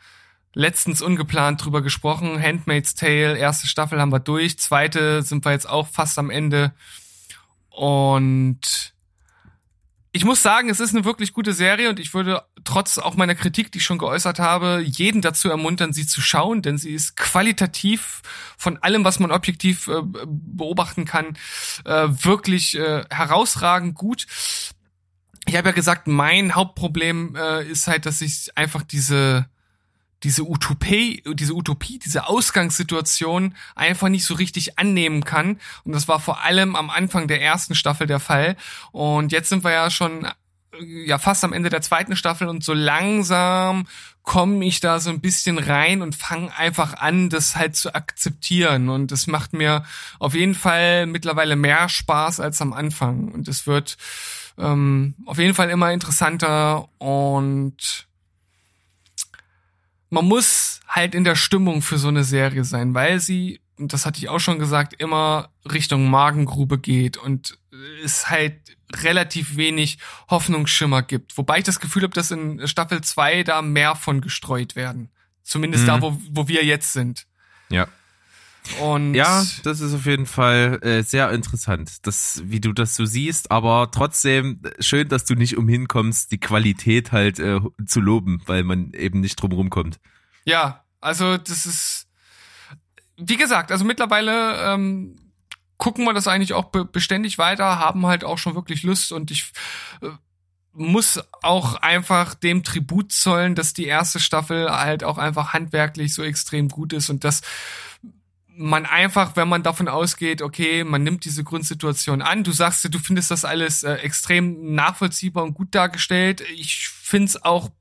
letztens ungeplant drüber gesprochen. Handmaid's Tale, erste Staffel haben wir durch, zweite sind wir jetzt auch fast am Ende. Und ich muss sagen, es ist eine wirklich gute Serie und ich würde trotz auch meiner Kritik, die ich schon geäußert habe, jeden dazu ermuntern, sie zu schauen, denn sie ist qualitativ von allem, was man objektiv äh, beobachten kann, äh, wirklich äh, herausragend gut. Ich habe ja gesagt, mein Hauptproblem äh, ist halt, dass ich einfach diese diese Utopie, diese Utopie, diese Ausgangssituation einfach nicht so richtig annehmen kann. Und das war vor allem am Anfang der ersten Staffel der Fall. Und jetzt sind wir ja schon äh, ja fast am Ende der zweiten Staffel und so langsam komme ich da so ein bisschen rein und fange einfach an, das halt zu akzeptieren. Und das macht mir auf jeden Fall mittlerweile mehr Spaß als am Anfang. Und es wird ähm, auf jeden Fall immer interessanter und man muss halt in der Stimmung für so eine Serie sein, weil sie, und das hatte ich auch schon gesagt, immer Richtung Magengrube geht und es halt relativ wenig Hoffnungsschimmer gibt. Wobei ich das Gefühl habe, dass in Staffel 2 da mehr von gestreut werden. Zumindest Mhm. da, wo, wo wir jetzt sind. Ja. Und Ja, das ist auf jeden Fall äh, sehr interessant, das, wie du das so siehst, aber trotzdem schön, dass du nicht umhin kommst, die Qualität halt äh, zu loben, weil man eben nicht drum rumkommt. Ja, also das ist, wie gesagt, also mittlerweile ähm, gucken wir das eigentlich auch be beständig weiter, haben halt auch schon wirklich Lust und ich äh, muss auch einfach dem Tribut zollen, dass die erste Staffel halt auch einfach handwerklich so extrem gut ist und das man einfach, wenn man davon ausgeht, okay, man nimmt diese Grundsituation an, du sagst, du findest das alles äh, extrem nachvollziehbar und gut dargestellt. Ich find's auch,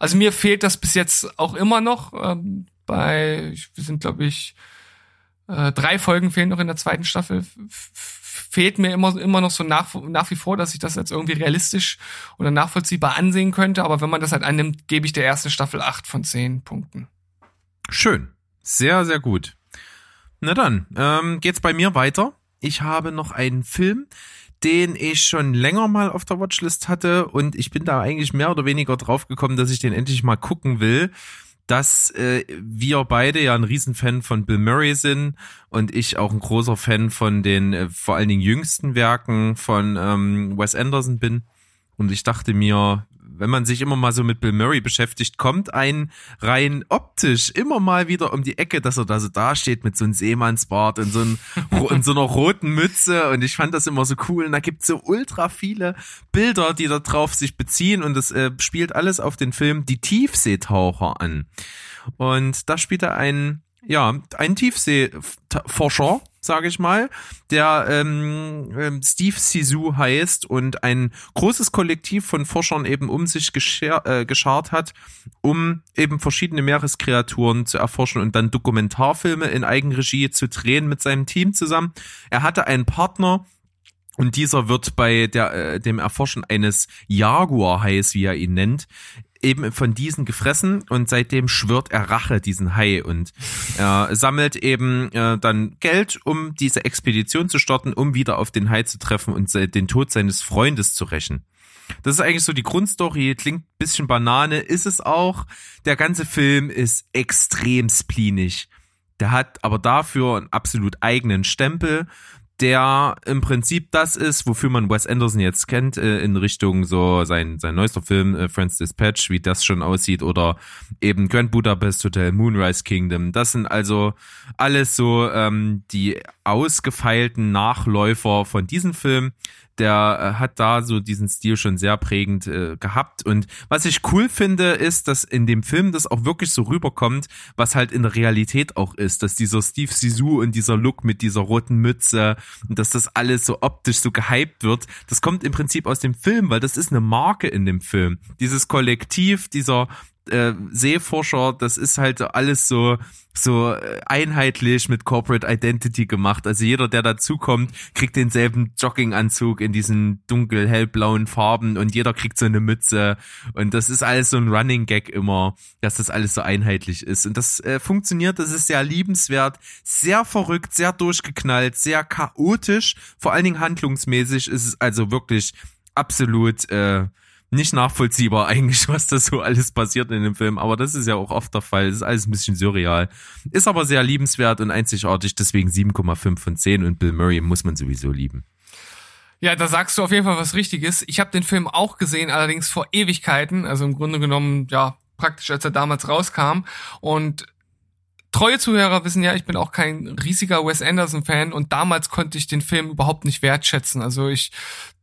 also mir fehlt das bis jetzt auch immer noch. Ähm, bei, wir sind glaube ich, äh, drei Folgen fehlen noch in der zweiten Staffel. Fehlt mir immer, immer noch so nach, nach wie vor, dass ich das jetzt irgendwie realistisch oder nachvollziehbar ansehen könnte. Aber wenn man das halt annimmt, gebe ich der ersten Staffel acht von zehn Punkten. Schön. Sehr, sehr gut. Na dann, ähm, geht's bei mir weiter. Ich habe noch einen Film, den ich schon länger mal auf der Watchlist hatte und ich bin da eigentlich mehr oder weniger drauf gekommen, dass ich den endlich mal gucken will. Dass äh, wir beide ja ein Riesenfan von Bill Murray sind und ich auch ein großer Fan von den äh, vor allen Dingen jüngsten Werken von ähm, Wes Anderson bin. Und ich dachte mir, wenn man sich immer mal so mit Bill Murray beschäftigt, kommt ein rein optisch immer mal wieder um die Ecke, dass er da so dasteht mit so einem Seemannsbart und so, ein, in so einer roten Mütze. Und ich fand das immer so cool. Und da gibt's so ultra viele Bilder, die da drauf sich beziehen. Und das äh, spielt alles auf den Film Die Tiefseetaucher an. Und da spielt er einen ja, ein Tiefseeforscher, sage ich mal, der ähm, ähm, Steve Sisu heißt und ein großes Kollektiv von Forschern eben um sich gescher äh, geschart hat, um eben verschiedene Meereskreaturen zu erforschen und dann Dokumentarfilme in Eigenregie zu drehen mit seinem Team zusammen. Er hatte einen Partner, und dieser wird bei der, äh, dem Erforschen eines Jaguar-Hais, wie er ihn nennt, eben von diesen gefressen und seitdem schwört er Rache diesen Hai und [laughs] er sammelt eben äh, dann Geld, um diese Expedition zu starten, um wieder auf den Hai zu treffen und den Tod seines Freundes zu rächen. Das ist eigentlich so die Grundstory, klingt bisschen Banane, ist es auch. Der ganze Film ist extrem spleenig. Der hat aber dafür einen absolut eigenen Stempel der im Prinzip das ist, wofür man Wes Anderson jetzt kennt, äh, in Richtung so sein, sein neuester Film, äh, Friends Dispatch, wie das schon aussieht, oder eben Grand Budapest Hotel, Moonrise Kingdom. Das sind also alles so ähm, die ausgefeilten Nachläufer von diesem Film der äh, hat da so diesen Stil schon sehr prägend äh, gehabt. Und was ich cool finde, ist, dass in dem Film das auch wirklich so rüberkommt, was halt in der Realität auch ist, dass dieser Steve Sisu und dieser Look mit dieser roten Mütze und dass das alles so optisch so gehypt wird, das kommt im Prinzip aus dem Film, weil das ist eine Marke in dem Film. Dieses Kollektiv, dieser äh, Seeforscher, das ist halt alles so so äh, einheitlich mit Corporate Identity gemacht. Also jeder, der dazukommt, kriegt denselben Jogginganzug in diesen dunkel hellblauen Farben und jeder kriegt so eine Mütze. Und das ist alles so ein Running Gag immer, dass das alles so einheitlich ist. Und das äh, funktioniert, das ist sehr liebenswert, sehr verrückt, sehr durchgeknallt, sehr chaotisch, vor allen Dingen handlungsmäßig ist es also wirklich absolut äh, nicht nachvollziehbar [laughs] eigentlich, was da so alles passiert in dem Film. Aber das ist ja auch oft der Fall. Es ist alles ein bisschen surreal. Ist aber sehr liebenswert und einzigartig. Deswegen 7,5 von 10 und Bill Murray muss man sowieso lieben. Ja, da sagst du auf jeden Fall was Richtiges. Ich habe den Film auch gesehen, allerdings vor Ewigkeiten. Also im Grunde genommen, ja, praktisch als er damals rauskam. Und treue Zuhörer wissen ja, ich bin auch kein riesiger Wes Anderson Fan und damals konnte ich den Film überhaupt nicht wertschätzen. Also ich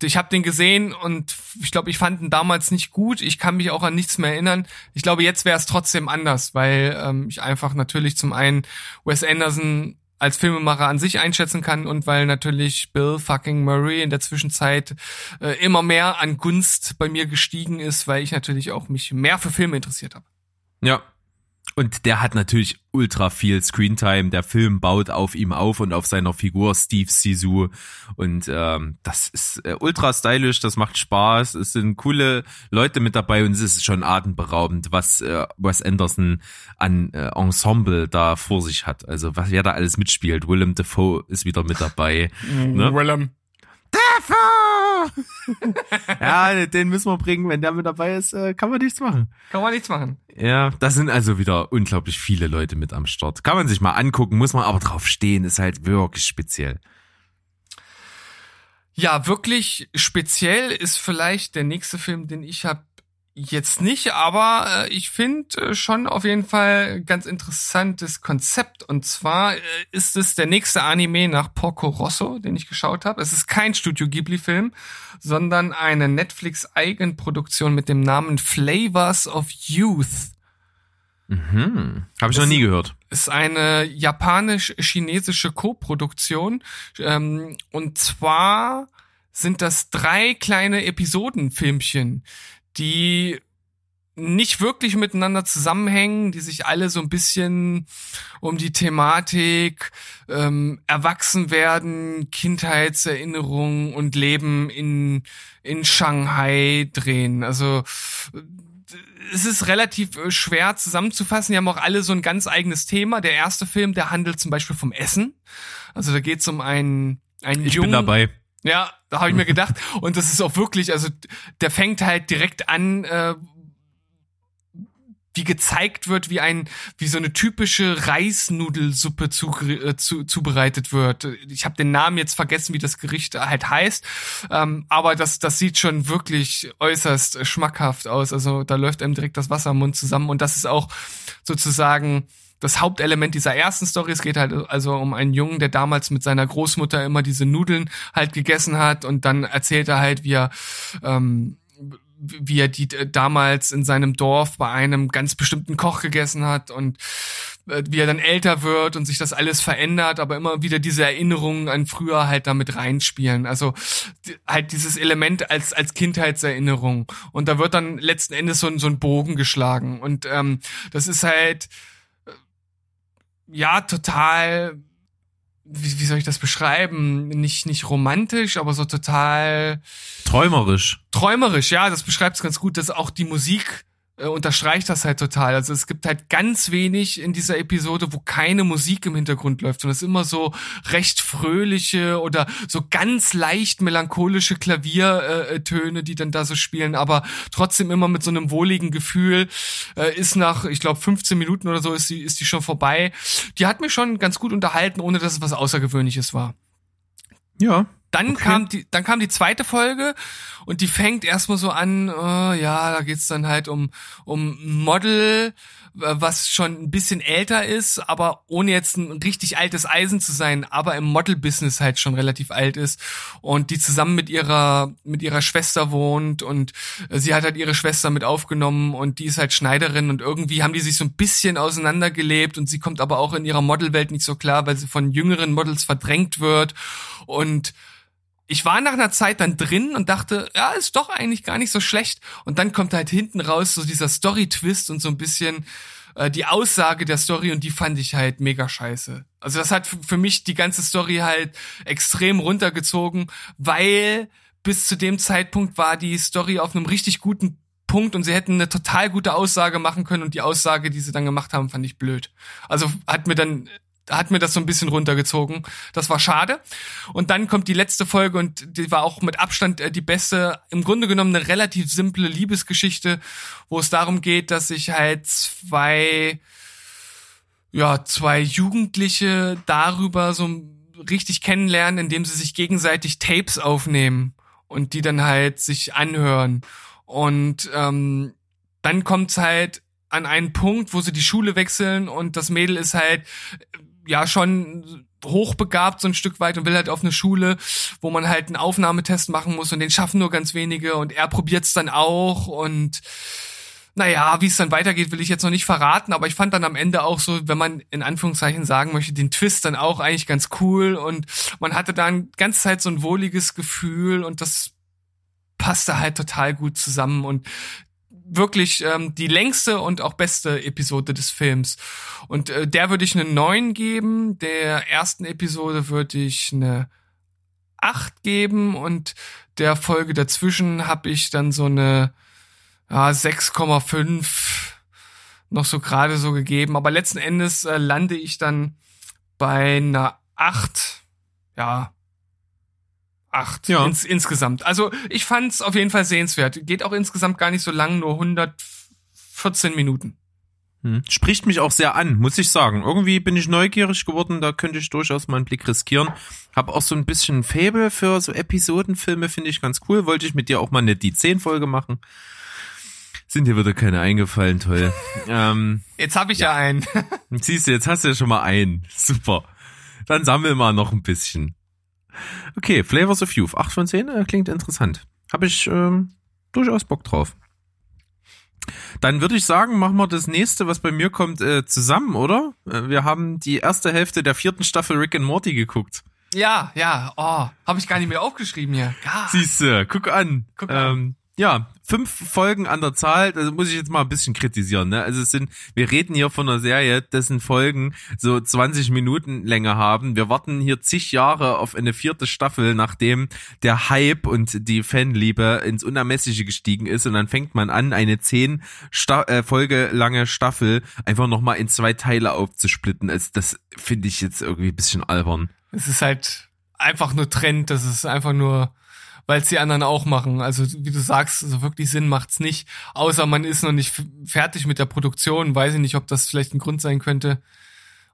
ich habe den gesehen und ich glaube, ich fand ihn damals nicht gut. Ich kann mich auch an nichts mehr erinnern. Ich glaube, jetzt wäre es trotzdem anders, weil ähm, ich einfach natürlich zum einen Wes Anderson als Filmemacher an sich einschätzen kann und weil natürlich Bill fucking Murray in der Zwischenzeit äh, immer mehr an Gunst bei mir gestiegen ist, weil ich natürlich auch mich mehr für Filme interessiert habe. Ja, und der hat natürlich ultra viel Screentime. Der Film baut auf ihm auf und auf seiner Figur Steve Sisu. Und ähm, das ist äh, ultra stylisch, das macht Spaß. Es sind coole Leute mit dabei und es ist schon atemberaubend, was äh, Wes Anderson an äh, Ensemble da vor sich hat. Also was wer da alles mitspielt. Willem Dafoe ist wieder mit dabei. ne? Willem. Dafoe! [laughs] ja, den müssen wir bringen. Wenn der mit dabei ist, äh, kann man nichts machen. Kann man nichts machen. Ja, da sind also wieder unglaublich viele Leute mit am Start. Kann man sich mal angucken, muss man aber drauf stehen, ist halt wirklich speziell. Ja, wirklich speziell ist vielleicht der nächste Film, den ich habe jetzt nicht, aber äh, ich finde äh, schon auf jeden Fall ganz interessantes Konzept. Und zwar äh, ist es der nächste Anime nach Porco Rosso, den ich geschaut habe. Es ist kein Studio Ghibli-Film, sondern eine Netflix-Eigenproduktion mit dem Namen Flavors of Youth. Hm. Habe ich noch nie gehört. ist eine japanisch-chinesische Koproduktion. Ähm, und zwar sind das drei kleine Episodenfilmchen, die nicht wirklich miteinander zusammenhängen, die sich alle so ein bisschen um die Thematik ähm, erwachsen werden, Kindheitserinnerungen und Leben in in Shanghai drehen. Also es ist relativ äh, schwer zusammenzufassen. Die haben auch alle so ein ganz eigenes Thema. Der erste Film, der handelt zum Beispiel vom Essen. Also da geht es um einen, einen Ich jungen, bin dabei. Ja, da habe ich mir gedacht. Und das ist auch wirklich, also der fängt halt direkt an, äh, wie gezeigt wird, wie ein, wie so eine typische Reisnudelsuppe zu, äh, zu, zubereitet wird. Ich habe den Namen jetzt vergessen, wie das Gericht halt heißt, ähm, aber das, das sieht schon wirklich äußerst schmackhaft aus. Also da läuft einem direkt das Wasser im Mund zusammen und das ist auch sozusagen das Hauptelement dieser ersten Story. Es geht halt also um einen Jungen, der damals mit seiner Großmutter immer diese Nudeln halt gegessen hat und dann erzählt er halt, wie er ähm, wie er die äh, damals in seinem Dorf bei einem ganz bestimmten Koch gegessen hat und äh, wie er dann älter wird und sich das alles verändert, aber immer wieder diese Erinnerungen an früher halt damit reinspielen. Also halt dieses Element als als Kindheitserinnerung und da wird dann letzten Endes so, ein- so ein Bogen geschlagen und ähm, das ist halt ja total wie, wie soll ich das beschreiben? Nicht nicht romantisch, aber so total Träumerisch. träumerisch, ja, das beschreibt es ganz gut, dass auch die Musik äh, unterstreicht das halt total. Also es gibt halt ganz wenig in dieser Episode, wo keine Musik im Hintergrund läuft, sondern es ist immer so recht fröhliche oder so ganz leicht melancholische Klaviertöne, äh, die dann da so spielen, aber trotzdem immer mit so einem wohligen Gefühl. Äh, ist nach, ich glaube, 15 Minuten oder so ist die, ist die schon vorbei. Die hat mich schon ganz gut unterhalten, ohne dass es was Außergewöhnliches war. Ja. Dann Okay. kam die, dann kam die zweite Folge und die fängt erstmal so an, äh, ja, da geht's dann halt um um Model, äh, was schon ein bisschen älter ist, aber ohne jetzt ein richtig altes Eisen zu sein, aber im Model-Business halt schon relativ alt ist und die zusammen mit ihrer mit ihrer Schwester wohnt und äh, sie hat halt ihre Schwester mit aufgenommen und die ist halt Schneiderin und irgendwie haben die sich so ein bisschen auseinandergelebt und sie kommt aber auch in ihrer Modelwelt nicht so klar, weil sie von jüngeren Models verdrängt wird und ich war nach einer Zeit dann drin und dachte, ja, ist doch eigentlich gar nicht so schlecht. Und dann kommt halt hinten raus so dieser Story-Twist und so ein bisschen äh, die Aussage der Story und die fand ich halt mega scheiße. Also das hat für mich die ganze Story halt extrem runtergezogen, weil bis zu dem Zeitpunkt war die Story auf einem richtig guten Punkt und sie hätten eine total gute Aussage machen können und die Aussage, die sie dann gemacht haben, fand ich blöd. Also hat mir dann hat mir das so ein bisschen runtergezogen. Das war schade. Und dann kommt die letzte Folge und die war auch mit Abstand äh, die beste. Im Grunde genommen eine relativ simple Liebesgeschichte, wo es darum geht, dass sich halt zwei, ja, zwei Jugendliche darüber so richtig kennenlernen, indem sie sich gegenseitig Tapes aufnehmen und die dann halt sich anhören. Und ähm, dann kommt's halt an einen Punkt, wo sie die Schule wechseln und das Mädel ist halt ja schon hochbegabt so ein Stück weit und will halt auf eine Schule, wo man halt einen Aufnahmetest machen muss und den schaffen nur ganz wenige und er probiert's dann auch und naja, wie es dann weitergeht, will ich jetzt noch nicht verraten, aber ich fand dann am Ende auch so, wenn man in Anführungszeichen sagen möchte, den Twist dann auch eigentlich ganz cool und man hatte dann ganze Zeit so ein wohliges Gefühl und das passte halt total gut zusammen und wirklich ähm, die längste und auch beste Episode des Films. Und äh, der würde ich eine 9 geben, der ersten Episode würde ich eine 8 geben und der Folge dazwischen habe ich dann so eine ja, 6,5 noch so gerade so gegeben. Aber letzten Endes äh, lande ich dann bei einer 8. Ja. 8 Ja. ins, insgesamt. Also ich fand es auf jeden Fall sehenswert. Geht auch insgesamt gar nicht so lang, nur 114 Minuten. Hm. Spricht mich auch sehr an, muss ich sagen. Irgendwie bin ich neugierig geworden, da könnte ich durchaus mal einen Blick riskieren. Hab auch so ein bisschen Fable für so Episodenfilme, finde ich ganz cool. Wollte ich mit dir auch mal eine die 10 Folge machen. Sind dir wieder keine eingefallen, toll. [laughs] ähm, Jetzt habe ich ja, einen. siehst du, jetzt hast du ja schon mal einen. Super. Dann sammel mal noch ein bisschen. Okay, Flavors of Youth. 8 von 10, äh, klingt interessant. Habe ich ähm, durchaus Bock drauf. Dann würde ich sagen, machen wir das nächste, was bei mir kommt, äh, zusammen, oder? Äh, wir haben die erste Hälfte der vierten Staffel Rick and Morty geguckt. Ja, ja, oh, habe ich gar nicht mehr aufgeschrieben hier. Ja. Siehste, guck an. Guck an. Ähm, ja, fünf Folgen an der Zahl, das muss ich jetzt mal ein bisschen kritisieren. Ne? Also es sind, wir reden hier von einer Serie, dessen Folgen so 20 Minuten Länge haben. Wir warten hier zig Jahre auf eine vierte Staffel, nachdem der Hype und die Fanliebe ins Unermessliche gestiegen ist. Und dann fängt man an, eine zehn Sta äh, Folge lange Staffel einfach nochmal in zwei Teile aufzusplitten. Also das finde ich jetzt irgendwie ein bisschen albern. Es ist halt einfach nur Trend, das ist einfach nur, weil es die anderen auch machen. Also wie du sagst, so wirklich Sinn macht's nicht. Außer man ist noch nicht fertig mit der Produktion. Weiß ich nicht, ob das vielleicht ein Grund sein könnte.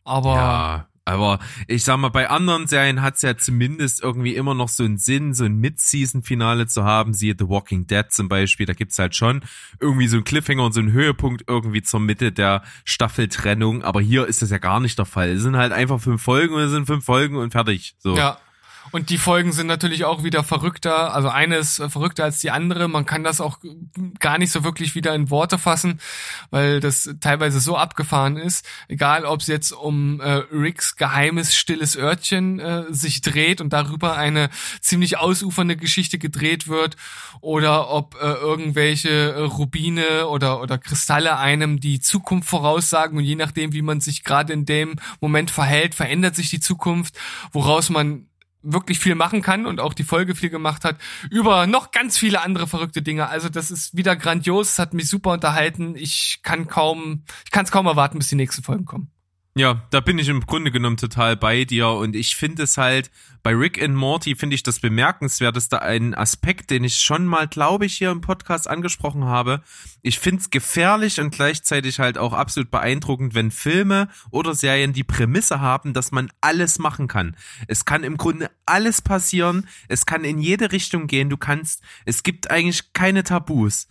Aber Ja, aber ich sag mal, bei anderen Serien hat's ja zumindest irgendwie immer noch so einen Sinn, so ein Mid-Season-Finale zu haben, siehe The Walking Dead zum Beispiel, da gibt's halt schon irgendwie so einen Cliffhanger und so einen Höhepunkt irgendwie zur Mitte der Staffeltrennung, aber hier ist das ja gar nicht der Fall. Es sind halt einfach fünf Folgen und es sind fünf Folgen und fertig. So. ja. Und die Folgen sind natürlich auch wieder verrückter. Also eine ist äh, verrückter als die andere. Man kann das auch gar nicht so wirklich wieder in Worte fassen, weil das teilweise so abgefahren ist. Egal, ob es jetzt um äh, Ricks geheimes stilles Örtchen äh, sich dreht und darüber eine ziemlich ausufernde Geschichte gedreht wird oder ob äh, irgendwelche äh, Rubine oder oder Kristalle einem die Zukunft voraussagen und je nachdem, wie man sich gerade in dem Moment verhält, verändert sich die Zukunft, woraus man wirklich viel machen kann und auch die Folge viel gemacht hat, über noch ganz viele andere verrückte Dinge. Also das ist wieder grandios, es hat mich super unterhalten. Ich kann kaum, ich kann es kaum erwarten, bis die nächsten Folgen kommen. Ja, da bin ich im Grunde genommen total bei dir und ich finde es halt, bei Rick and Morty finde ich das bemerkenswerteste ein Aspekt, den ich schon mal, glaube ich, hier im Podcast angesprochen habe. Ich finde es gefährlich und gleichzeitig halt auch absolut beeindruckend, wenn Filme oder Serien die Prämisse haben, dass man alles machen kann. Es kann im Grunde alles passieren, es kann in jede Richtung gehen, du kannst, es gibt eigentlich keine Tabus.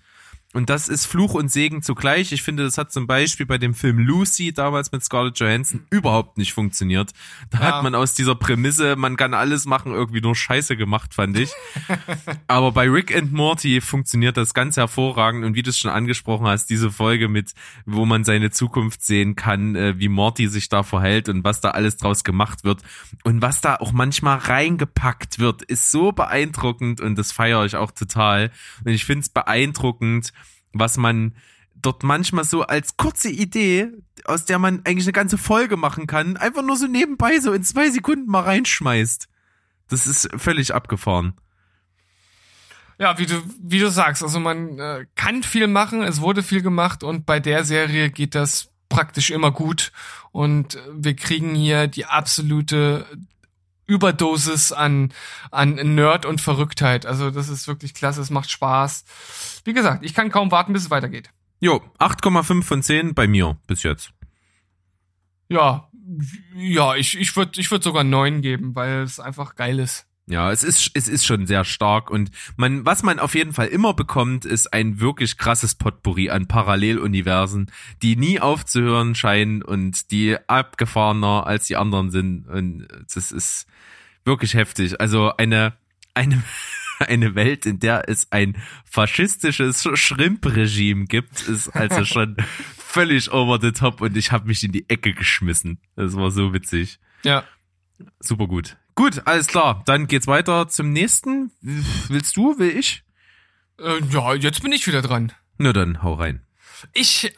Und das ist Fluch und Segen zugleich. Ich finde, das hat zum Beispiel bei dem Film Lucy damals mit Scarlett Johansson überhaupt nicht funktioniert. Da Ja. hat man aus dieser Prämisse, man kann alles machen, irgendwie nur Scheiße gemacht, fand ich. [laughs] Aber bei Rick and Morty funktioniert das ganz hervorragend und wie du es schon angesprochen hast, diese Folge mit, wo man seine Zukunft sehen kann, äh, wie Morty sich da verhält und was da alles draus gemacht wird und was da auch manchmal reingepackt wird, ist so beeindruckend und das feiere ich auch total. Und ich finde es beeindruckend, was man dort manchmal so als kurze Idee, aus der man eigentlich eine ganze Folge machen kann, einfach nur so nebenbei so in zwei Sekunden mal reinschmeißt. Das ist völlig abgefahren. Ja, wie du, wie du sagst, also man äh, kann viel machen, es wurde viel gemacht und bei der Serie geht das praktisch immer gut und äh, wir kriegen hier die absolute Überdosis an, an Nerd und Verrücktheit. Also das ist wirklich klasse, es macht Spaß. Wie gesagt, ich kann kaum warten, bis es weitergeht. Jo, 8,5 von 10 bei mir bis jetzt. Ja, ja, ich, ich würde ich würd sogar neun geben, weil es einfach geil ist. Ja, es ist, es ist schon sehr stark und man, was man auf jeden Fall immer bekommt, ist ein wirklich krasses Potpourri an Paralleluniversen, die nie aufzuhören scheinen und die abgefahrener als die anderen sind und das ist wirklich heftig. Also eine, eine, eine Welt, in der es ein faschistisches Shrimp-Regime gibt, ist also [laughs] schon völlig over the top und ich habe mich in die Ecke geschmissen. Das war so witzig. Ja. Super gut. Gut, alles klar. Dann geht's weiter zum nächsten. Willst du, will ich? Äh, ja, jetzt bin ich wieder dran. Na dann, hau rein. Ich,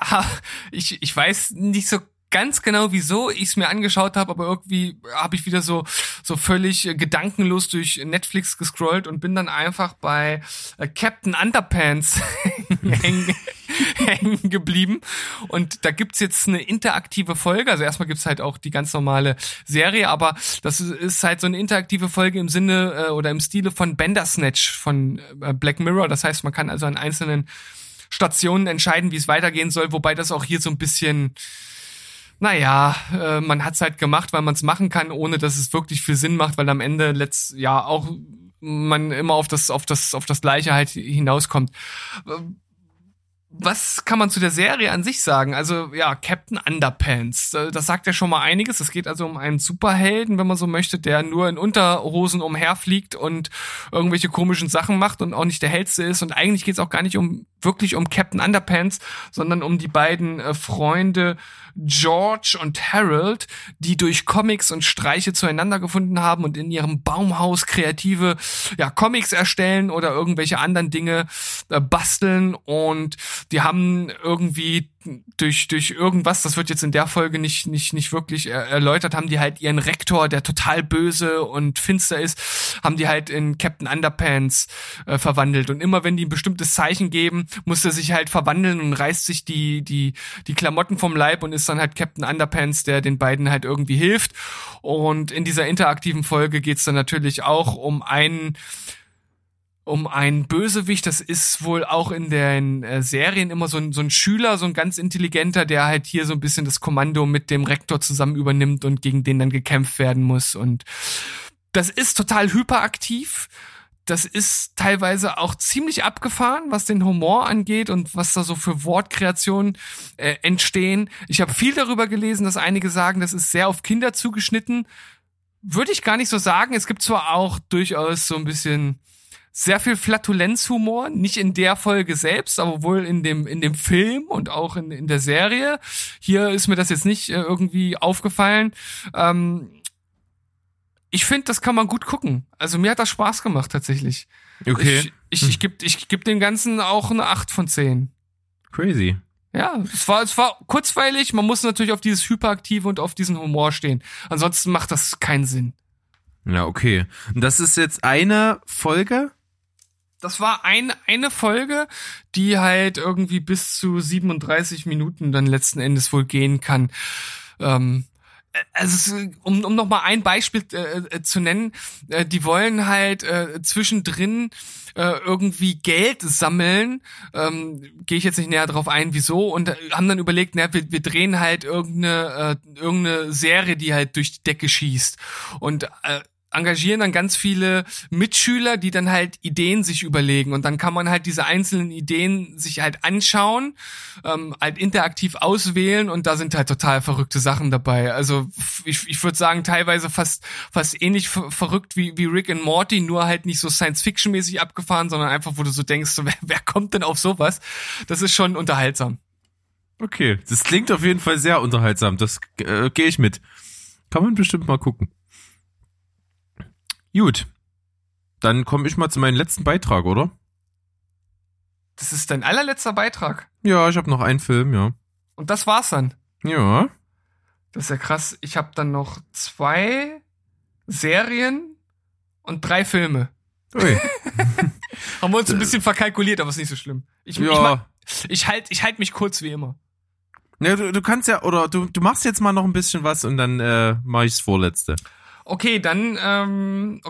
ich, ich weiß nicht so ganz genau, wieso ich es mir angeschaut habe, aber irgendwie habe ich wieder so so völlig äh, gedankenlos durch Netflix gescrollt und bin dann einfach bei äh, Captain Underpants [laughs] hängen, geblieben. Und da gibt's jetzt eine interaktive Folge. Also erstmal gibt's halt auch die ganz normale Serie, aber das ist- ist halt so eine interaktive Folge im Sinne äh, oder im Stile von Bandersnatch von äh, Black Mirror. Das heißt, man kann also an einzelnen Stationen entscheiden, wie es weitergehen soll, wobei das auch hier so ein bisschen, naja, äh, man hat's halt gemacht, weil man es machen kann, ohne dass es wirklich viel Sinn macht, weil am Ende letzt ja auch man immer auf das auf das auf das gleiche halt hinauskommt. Was kann man zu der Serie an sich sagen? Also ja, Captain Underpants, äh, das sagt ja schon mal einiges. Es geht also um einen Superhelden, wenn man so möchte, der nur in Unterhosen umherfliegt und irgendwelche komischen Sachen macht und auch nicht der hellste ist. Und eigentlich geht's auch gar nicht um wirklich um Captain Underpants, sondern um die beiden äh, Freunde George und Harold, die durch Comics und Streiche zueinander gefunden haben und in ihrem Baumhaus kreative ja, Comics erstellen oder irgendwelche anderen Dinge äh, basteln. Und die haben irgendwie durch durch irgendwas, das wird jetzt in der Folge nicht nicht nicht wirklich er erläutert, haben die halt ihren Rektor, der total böse und finster ist, haben die halt in Captain Underpants äh, verwandelt. Und immer wenn die ein bestimmtes Zeichen geben, muss er sich halt verwandeln und reißt sich die die die Klamotten vom Leib und ist dann halt Captain Underpants, der den beiden halt irgendwie hilft. Und in dieser interaktiven Folge geht's dann natürlich auch um einen um einen Bösewicht. Das ist wohl auch in den äh, Serien immer so ein, so ein Schüler, so ein ganz intelligenter, der halt hier so ein bisschen das Kommando mit dem Rektor zusammen übernimmt und gegen den dann gekämpft werden muss. Und das ist total hyperaktiv. Das ist teilweise auch ziemlich abgefahren, was den Humor angeht und was da so für Wortkreationen äh, entstehen. Ich habe viel darüber gelesen, dass einige sagen, das ist sehr auf Kinder zugeschnitten. Würde ich gar nicht so sagen. Es gibt zwar auch durchaus so ein bisschen sehr viel Flatulenzhumor, nicht in der Folge selbst, aber wohl in dem, in dem Film und auch in, in der Serie. Hier ist mir das jetzt nicht äh, irgendwie aufgefallen. Ähm, ich finde, das kann man gut gucken. Also mir hat das Spaß gemacht tatsächlich. Okay. Ich, ich, ich gebe ich geb dem Ganzen auch eine 8 von 10. Crazy. Ja, es war, es war kurzweilig. Man muss natürlich auf dieses Hyperaktive und auf diesen Humor stehen. Ansonsten macht das keinen Sinn. Ja, okay. Und das ist jetzt eine Folge? Das war ein, eine Folge, die halt irgendwie bis zu 37 Minuten dann letzten Endes wohl gehen kann. Ähm, also es, um, um noch mal ein Beispiel äh, äh, zu nennen, äh, die wollen halt äh, zwischendrin äh, irgendwie Geld sammeln, ähm, gehe ich jetzt nicht näher drauf ein, wieso, und äh, haben dann überlegt, na, wir, wir drehen halt irgendeine, äh, irgendeine Serie, die halt durch die Decke schießt. Und äh, engagieren dann ganz viele Mitschüler, die dann halt Ideen sich überlegen und dann kann man halt diese einzelnen Ideen sich halt anschauen, ähm, halt interaktiv auswählen und da sind halt total verrückte Sachen dabei. Also ich, ich würde sagen teilweise fast fast ähnlich verrückt wie wie Rick and Morty, nur halt nicht so Science-Fiction-mäßig abgefahren, sondern einfach, wo du so denkst, [laughs] wer, wer kommt denn auf sowas? Das ist schon unterhaltsam. Okay, das klingt auf jeden Fall sehr unterhaltsam. Das äh, gehe ich mit. Kann man bestimmt mal gucken. Gut. Dann komme ich mal zu meinem letzten Beitrag, oder? Das ist dein allerletzter Beitrag. Ja, ich habe noch einen Film, ja. Und das war's dann. Ja. Das ist ja krass. Ich habe dann noch zwei Serien und drei Filme. Ui. [laughs] Haben wir uns ein bisschen verkalkuliert, aber ist nicht so schlimm. Ich, ja. ich, ich halt, ich halt mich kurz wie immer. Ne, du, du kannst ja, oder du, du machst jetzt mal noch ein bisschen was und dann äh, mach ich's vorletzte. Okay, dann, ähm,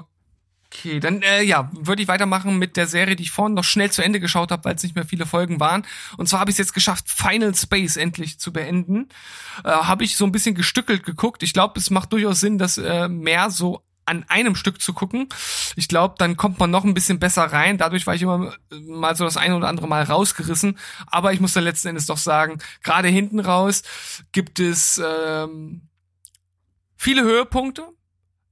okay, dann, äh, ja, würde ich weitermachen mit der Serie, die ich vorhin noch schnell zu Ende geschaut habe, weil es nicht mehr viele Folgen waren. Und zwar habe ich es jetzt geschafft, Final Space endlich zu beenden. Äh, habe ich so ein bisschen gestückelt geguckt. Ich glaube, es macht durchaus Sinn, dass äh, mehr so an einem Stück zu gucken. Ich glaube, dann kommt man noch ein bisschen besser rein. Dadurch war ich immer mal so das eine oder andere Mal rausgerissen. Aber ich muss dann letzten Endes doch sagen, gerade hinten raus gibt es ähm, viele Höhepunkte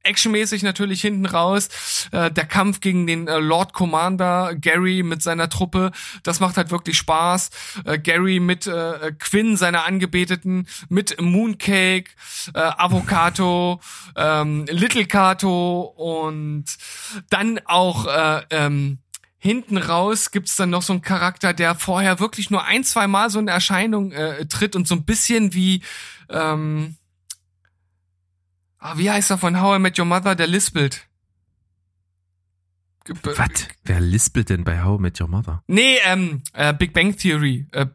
actionmäßig natürlich hinten raus. Äh, der Kampf gegen den äh, Lord Commander Gary mit seiner Truppe, das macht halt wirklich Spaß. Äh, Gary mit äh, Quinn, seiner Angebeteten, mit Mooncake, äh, Avocado, ähm, Little Kato und dann auch äh, ähm, hinten raus gibt's dann noch so einen Charakter, der vorher wirklich nur ein, zwei Mal so eine Erscheinung äh, tritt und so ein bisschen wie ähm, Ah, wie heißt er von How I Met Your Mother, der lispelt? Was? Wer lispelt denn bei How I Met Your Mother? Nee, ähm, äh, Big Bang Theory. Äh,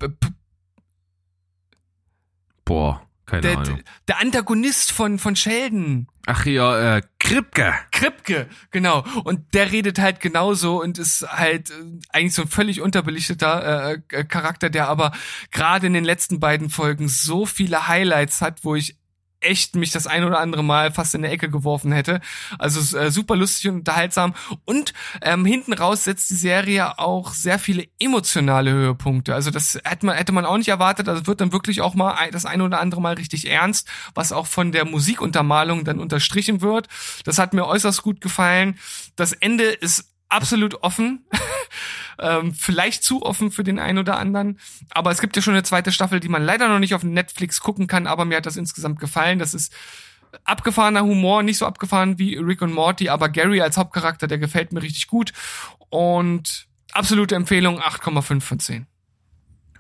Boah, keine der, Ahnung. Der Antagonist von, von Sheldon. Ach ja, äh, Kripke. Kripke, genau. Und der redet halt genauso und ist halt äh, eigentlich so ein völlig unterbelichteter äh, äh Charakter, der aber gerade in den letzten beiden Folgen so viele Highlights hat, wo ich echt mich das ein oder andere Mal fast in der Ecke geworfen hätte. Also äh, super lustig und unterhaltsam. Und ähm, hinten raus setzt die Serie auch sehr viele emotionale Höhepunkte. Also das hätte man, hätte man auch nicht erwartet. Also wird dann wirklich auch mal das ein oder andere Mal richtig ernst, was auch von der Musikuntermalung dann unterstrichen wird. Das hat mir äußerst gut gefallen. Das Ende ist absolut offen. [laughs] Ähm, vielleicht zu offen für den einen oder anderen. Aber es gibt ja schon eine zweite Staffel, die man leider noch nicht auf Netflix gucken kann, aber mir hat das insgesamt gefallen. Das ist abgefahrener Humor, nicht so abgefahren wie Rick und Morty, aber Gary als Hauptcharakter, der gefällt mir richtig gut. Und absolute Empfehlung, 8,5 von 10.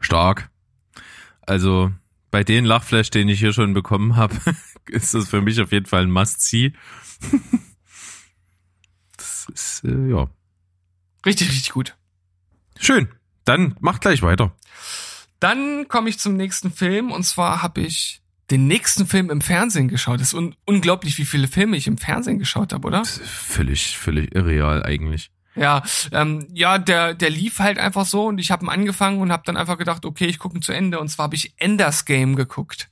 Stark. Also bei den Lachflash, den ich hier schon bekommen habe, [laughs] ist das für mich auf jeden Fall ein Must-See. [laughs] das ist, äh, ja. Richtig, richtig gut. Schön. Dann mach gleich weiter. Dann komme ich zum nächsten Film und zwar habe ich den nächsten Film im Fernsehen geschaut. Es ist un unglaublich, wie viele Filme ich im Fernsehen geschaut habe, oder? Das ist völlig, völlig irreal eigentlich. Ja, ähm, ja, der der lief halt einfach so und ich habe ihn angefangen und habe dann einfach gedacht, okay, ich gucke ihn zu Ende und zwar habe ich Enders Game geguckt.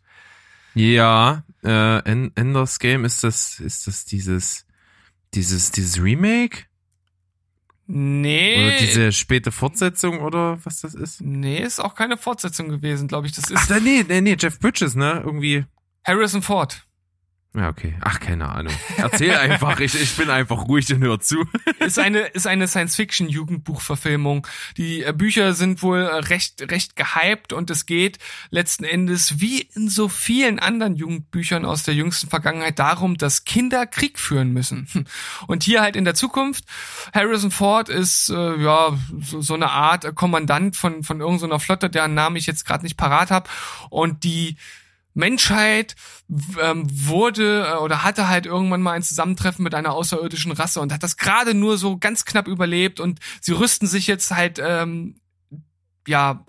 Ja, äh, En- Enders Game ist das, ist das dieses, dieses, dieses Remake? Nee. Oder diese späte Fortsetzung oder was das ist? nee, ist auch keine Fortsetzung gewesen, glaube ich. Das Ach, ist da, nee, nee, nee, Jeff Bridges, ne? Irgendwie. Harrison Ford. Ja, okay. Ach, keine Ahnung. Erzähl einfach, ich, ich bin einfach ruhig und hör zu. ist eine ist eine Science-Fiction-Jugendbuchverfilmung. Die äh, Bücher sind wohl äh, recht recht gehypt und es geht letzten Endes wie in so vielen anderen Jugendbüchern aus der jüngsten Vergangenheit darum, dass Kinder Krieg führen müssen. [laughs] Und hier halt in der Zukunft Harrison Ford ist äh, ja so, so eine Art äh, Kommandant von von irgendeiner Flotte, deren Namen ich jetzt gerade nicht parat habe und die Menschheit ähm, wurde äh, oder hatte halt irgendwann mal ein Zusammentreffen mit einer außerirdischen Rasse und hat das gerade nur so ganz knapp überlebt und sie rüsten sich jetzt halt ähm, ja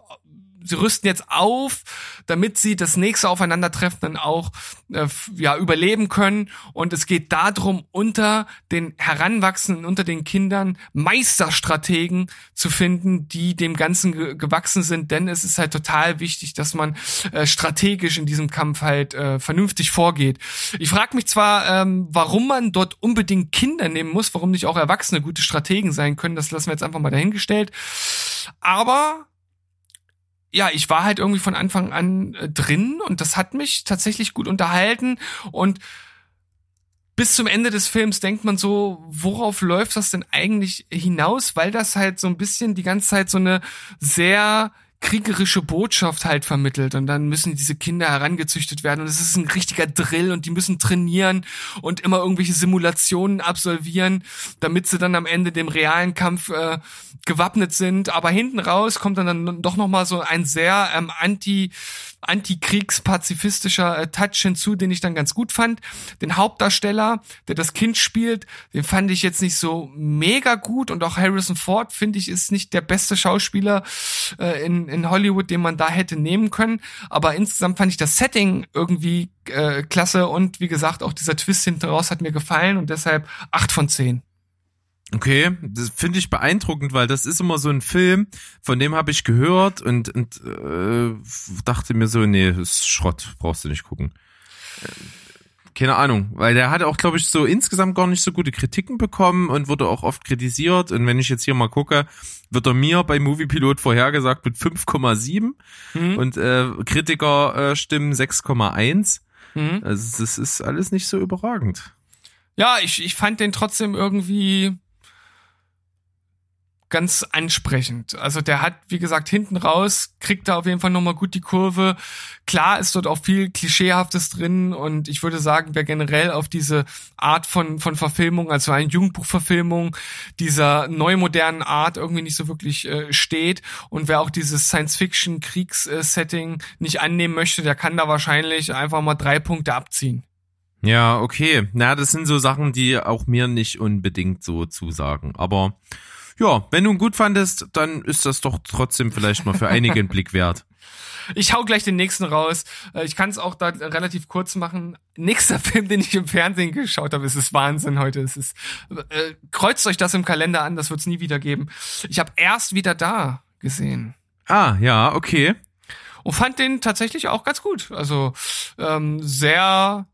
sie rüsten jetzt auf, damit sie das nächste Aufeinandertreffen dann auch äh, ja überleben können und es geht darum unter den Heranwachsenden unter den Kindern Meisterstrategen zu finden, die dem Ganzen ge gewachsen sind, denn es ist halt total wichtig, dass man äh, strategisch in diesem Kampf halt äh, vernünftig vorgeht. Ich frage mich zwar, ähm, warum man dort unbedingt Kinder nehmen muss, warum nicht auch Erwachsene gute Strategen sein können, das lassen wir jetzt einfach mal dahingestellt. Aber ja, ich war halt irgendwie von Anfang an äh, drin und das hat mich tatsächlich gut unterhalten und bis zum Ende des Films denkt man so, worauf läuft das denn eigentlich hinaus, weil das halt so ein bisschen die ganze Zeit so eine sehr kriegerische Botschaft halt vermittelt und dann müssen diese Kinder herangezüchtet werden und es ist ein richtiger Drill und die müssen trainieren und immer irgendwelche Simulationen absolvieren, damit sie dann am Ende dem realen Kampf äh, gewappnet sind. Aber hinten raus kommt dann, dann doch noch mal so ein sehr ähm, anti antikriegspazifistischer äh, Touch hinzu, den ich dann ganz gut fand. Den Hauptdarsteller, der das Kind spielt, den fand ich jetzt nicht so mega gut und auch Harrison Ford finde ich ist nicht der beste Schauspieler äh, in, in Hollywood, den man da hätte nehmen können. Aber insgesamt fand ich das Setting irgendwie äh, klasse und wie gesagt auch dieser Twist hinten raus hat mir gefallen und deshalb acht von zehn. Okay, das finde ich beeindruckend, weil das ist immer so ein Film, von dem habe ich gehört und, und äh, dachte mir so, nee, das ist Schrott, brauchst du nicht gucken. Äh, Keine Ahnung, weil der hat auch, glaube ich, so insgesamt gar nicht so gute Kritiken bekommen und wurde auch oft kritisiert. Und wenn ich jetzt hier mal gucke, wird er mir bei Moviepilot vorhergesagt mit 5,7 Mhm. und äh, Kritiker äh, stimmen 6,1. Mhm. Also das ist alles nicht so überragend. Ja, ich, ich fand den trotzdem irgendwie ganz ansprechend. Also der hat, wie gesagt, hinten raus, kriegt da auf jeden Fall nochmal gut die Kurve. Klar ist dort auch viel Klischeehaftes drin und ich würde sagen, wer generell auf diese Art von, von Verfilmung, also eine Jugendbuchverfilmung dieser neumodernen Art irgendwie nicht so wirklich äh, steht und wer auch dieses Science-Fiction-Kriegs-Setting nicht annehmen möchte, der kann da wahrscheinlich einfach mal drei Punkte abziehen. Ja, okay. Na, das sind so Sachen, die auch mir nicht unbedingt so zusagen. Aber ja, wenn du ihn gut fandest, dann ist das doch trotzdem vielleicht mal für einige einen Blick wert. [laughs] Ich hau gleich den nächsten raus. Äh, Ich kann es auch da relativ kurz machen. Nächster [laughs] Film, den ich im Fernsehen geschaut habe, es ist Wahnsinn heute. Es ist äh, kreuzt euch das im Kalender an, das wird's nie wieder geben. Ich habe erst wieder da gesehen Ah, ja, okay. und fand den tatsächlich auch ganz gut. Also ähm, sehr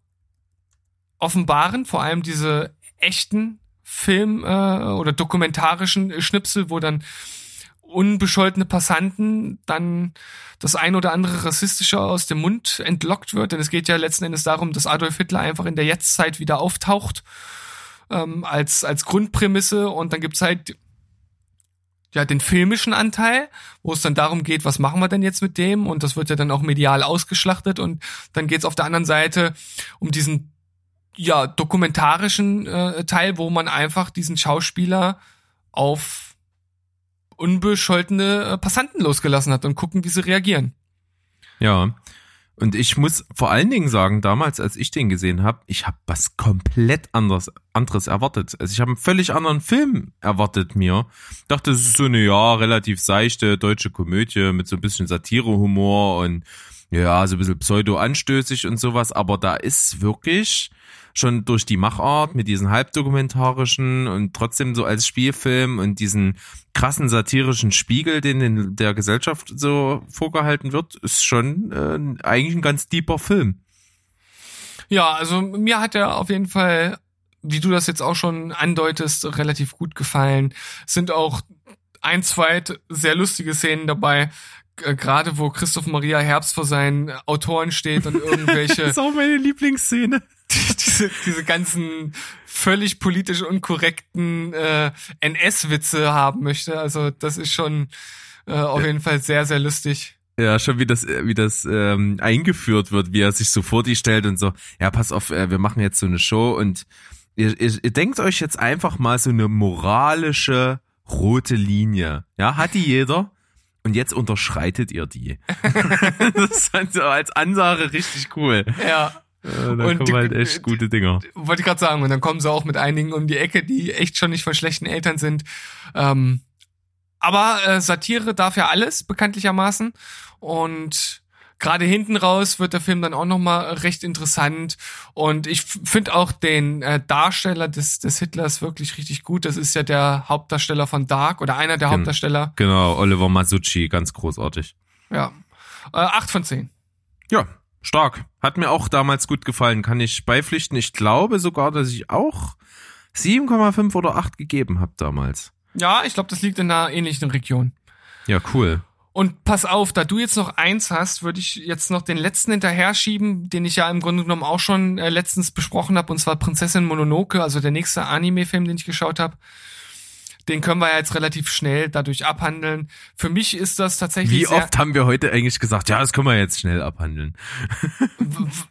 offenbarend, vor allem diese echten Film- äh, oder dokumentarischen Schnipsel, wo dann unbescholtene Passanten dann das ein oder andere rassistische aus dem Mund entlockt wird. Denn es geht ja letzten Endes darum, dass Adolf Hitler einfach in der Jetztzeit wieder auftaucht ähm, als, als Grundprämisse und dann gibt's halt ja, den filmischen Anteil, wo es dann darum geht, was machen wir denn jetzt mit dem? Und das wird ja dann auch medial ausgeschlachtet. Und dann geht's auf der anderen Seite um diesen ja, dokumentarischen äh, Teil, wo man einfach diesen Schauspieler auf unbescholtene äh, Passanten losgelassen hat und gucken, wie sie reagieren. Ja. Und ich muss vor allen Dingen sagen, damals, als ich den gesehen habe, ich habe was komplett anderes, anderes erwartet. Also ich habe einen völlig anderen Film erwartet mir. Dachte, es ist so eine ja relativ seichte deutsche Komödie mit so ein bisschen Satirehumor und ja, so ein bisschen pseudo-anstößig und sowas. Aber da ist wirklich schon durch die Machart mit diesen halbdokumentarischen und trotzdem so als Spielfilm und diesen krassen satirischen Spiegel, den in der Gesellschaft so vorgehalten wird, ist schon äh, eigentlich ein ganz deeper Film. Ja, also mir hat er auf jeden Fall, wie du das jetzt auch schon andeutest, relativ gut gefallen. Es sind auch ein, zwei sehr lustige Szenen dabei, äh, gerade wo Christoph Maria Herbst vor seinen Autoren steht und [laughs] irgendwelche das ist auch meine Lieblingsszene. [laughs] diese, diese ganzen völlig politisch unkorrekten äh, NS-Witze haben möchte. Also das ist schon äh, auf jeden Fall sehr, sehr lustig. Ja, schon wie das, wie das ähm, eingeführt wird, wie er sich so vor die stellt und so, ja, pass auf, äh, wir machen jetzt so eine Show und ihr, ihr, ihr denkt euch jetzt einfach mal so eine moralische rote Linie. Ja, hat die jeder? Und jetzt unterschreitet ihr die. [laughs] das ist halt so als Ansage richtig cool. Ja. Ja, da Und kommen halt echt gute Dinger. Wollte ich gerade sagen. Und dann kommen sie auch mit einigen um die Ecke, die echt schon nicht von schlechten Eltern sind. Ähm, aber äh, Satire darf ja alles, bekanntlichermaßen. Und gerade hinten raus wird der Film dann auch nochmal recht interessant. Und ich finde auch den äh, Darsteller des, des Hitlers wirklich richtig gut. Das ist ja der Hauptdarsteller von Dark oder einer der Gen- Hauptdarsteller. Genau, Oliver Masucci, ganz großartig. Ja. Äh, acht von zehn. Ja, stark. Hat mir auch damals gut gefallen, kann ich beipflichten. Ich glaube sogar, dass ich auch 7,5 oder 8 gegeben habe damals. Ja, ich glaube, das liegt in einer ähnlichen Region. Ja, cool. Und pass auf, da du jetzt noch eins hast, würde ich jetzt noch den letzten hinterher schieben, den ich ja im Grunde genommen auch schon äh, letztens besprochen habe, und zwar Prinzessin Mononoke, also der nächste Anime-Film, den ich geschaut habe. Den können wir ja jetzt relativ schnell dadurch abhandeln. Für mich ist das tatsächlich Wie oft haben wir heute eigentlich gesagt, ja, das können wir jetzt schnell abhandeln.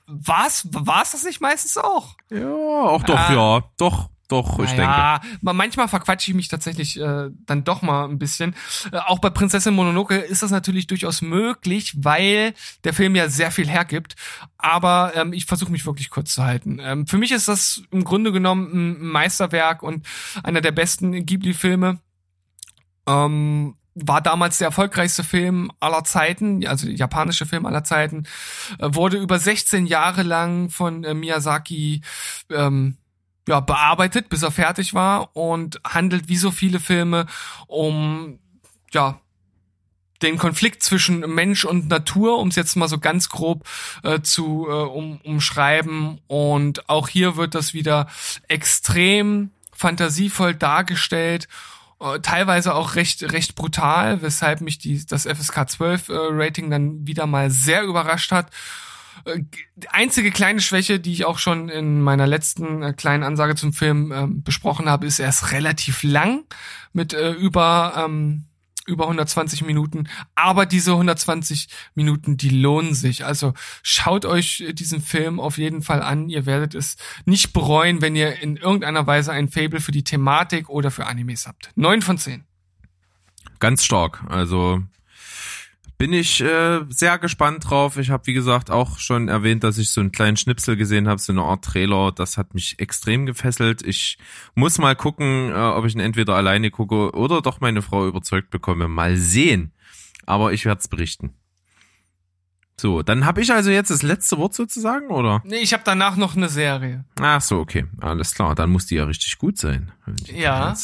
war's, war's das nicht meistens auch? Ja, auch doch, Ah. ja. Doch, doch, ich denke. Ja, manchmal verquatsche ich mich tatsächlich äh, dann doch mal ein bisschen. Äh, auch bei Prinzessin Mononoke ist das natürlich durchaus möglich, weil der Film ja sehr viel hergibt. Aber ähm, ich versuche mich wirklich kurz zu halten. Ähm, für mich ist das im Grunde genommen ein Meisterwerk und einer der besten Ghibli-Filme. Ähm, war damals der erfolgreichste Film aller Zeiten, also der japanische Film aller Zeiten, äh, wurde über 16 Jahre lang von äh, Miyazaki ähm, ja, bearbeitet, bis er fertig war und handelt wie so viele Filme um ja den Konflikt zwischen Mensch und Natur, um es jetzt mal so ganz grob äh, zu äh, um, umschreiben. Und auch hier wird das wieder extrem fantasievoll dargestellt, äh, teilweise auch recht recht brutal, weshalb mich die das FSK 12 äh, Rating dann wieder mal sehr überrascht hat. Äh, Die einzige kleine Schwäche, die ich auch schon in meiner letzten äh, kleinen Ansage zum Film ähm, besprochen habe, ist, er ist relativ lang mit äh, über ähm, über 120 Minuten, aber diese 120 Minuten, die lohnen sich. Also schaut euch äh, diesen Film auf jeden Fall an. Ihr werdet es nicht bereuen, wenn ihr in irgendeiner Weise ein Fable für die Thematik oder für Animes habt. Neun von zehn. Ganz stark. Also bin ich äh, sehr gespannt drauf. Ich habe, wie gesagt, auch schon erwähnt, dass ich so einen kleinen Schnipsel gesehen habe, so eine Art Trailer. Das hat mich extrem gefesselt. Ich muss mal gucken, äh, ob ich ihn entweder alleine gucke oder doch meine Frau überzeugt bekomme. Mal sehen. Aber ich werde es berichten. So, dann habe ich also jetzt das letzte Wort sozusagen, oder? Nee, ich habe danach noch eine Serie. Ach so, okay. Alles klar. Dann muss die ja richtig gut sein. Ja.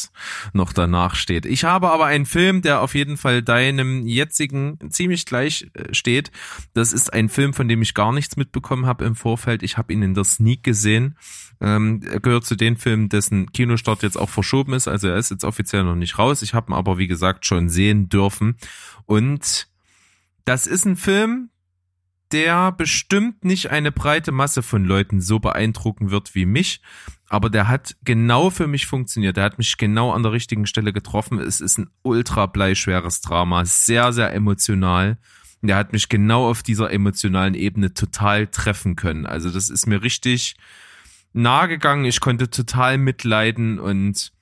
noch danach steht. Ich habe aber einen Film, der auf jeden Fall deinem jetzigen ziemlich gleich äh, steht. Das ist ein Film, von dem ich gar nichts mitbekommen habe im Vorfeld. Ich habe ihn in der Sneak gesehen. Ähm, er gehört zu den Filmen, dessen Kinostart jetzt auch verschoben ist. Also er ist jetzt offiziell noch nicht raus. Ich habe ihn aber, wie gesagt, schon sehen dürfen. Und das ist ein Film, der bestimmt nicht eine breite Masse von Leuten so beeindrucken wird wie mich. Aber der hat genau für mich funktioniert. Der hat mich genau an der richtigen Stelle getroffen. Es ist ein ultra bleischweres Drama, sehr, sehr emotional. Der hat mich genau auf dieser emotionalen Ebene total treffen können. Also das ist mir richtig nahe gegangen. Ich konnte total mitleiden und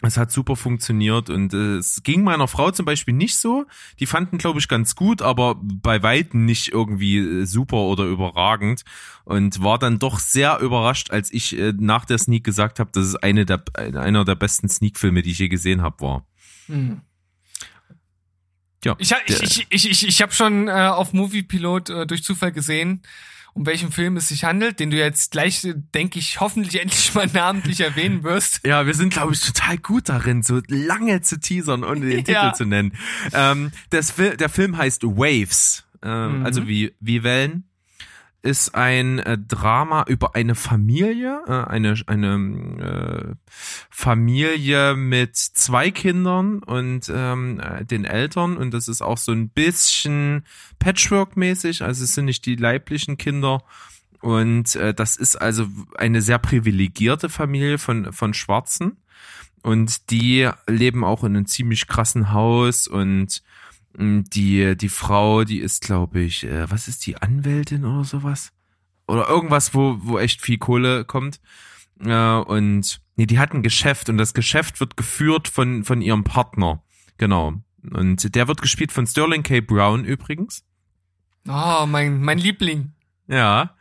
es hat super funktioniert und äh, es ging meiner Frau zum Beispiel nicht so. Die fanden, glaube ich, ganz gut, aber bei weitem nicht irgendwie äh, super oder überragend und war dann doch sehr überrascht, als ich äh, nach der Sneak gesagt habe, dass es eine der, einer der besten Sneak-Filme, die ich je gesehen habe, war. Mhm. Ja, Ich, ich, ich, ich, ich, ich habe schon äh, auf Moviepilot äh, durch Zufall gesehen, um welchen Film es sich handelt, den du jetzt gleich, denke ich, hoffentlich endlich mal namentlich erwähnen wirst. Ja, wir sind, glaube ich, total gut darin, so lange zu teasern, ohne den [laughs] Titel Ja. zu nennen. Ähm, das, der Film heißt Waves, ähm, Mhm. also wie, wie Wellen. Ist ein äh, Drama über eine Familie, äh, eine, eine äh, Familie mit zwei Kindern und ähm, äh, den Eltern. Und das ist auch so ein bisschen Patchwork-mäßig, also es sind nicht die leiblichen Kinder, und äh, das ist also eine sehr privilegierte Familie von, von Schwarzen. Und die leben auch in einem ziemlich krassen Haus und die, die Frau, die ist, glaube ich, äh, was ist die, Anwältin oder sowas? Oder irgendwas, wo, wo echt viel Kohle kommt. Äh, und nee, die hat ein Geschäft und das Geschäft wird geführt von, von ihrem Partner. Genau. Und der wird gespielt von Sterling K. Brown übrigens. Oh, mein, mein Liebling. Ja,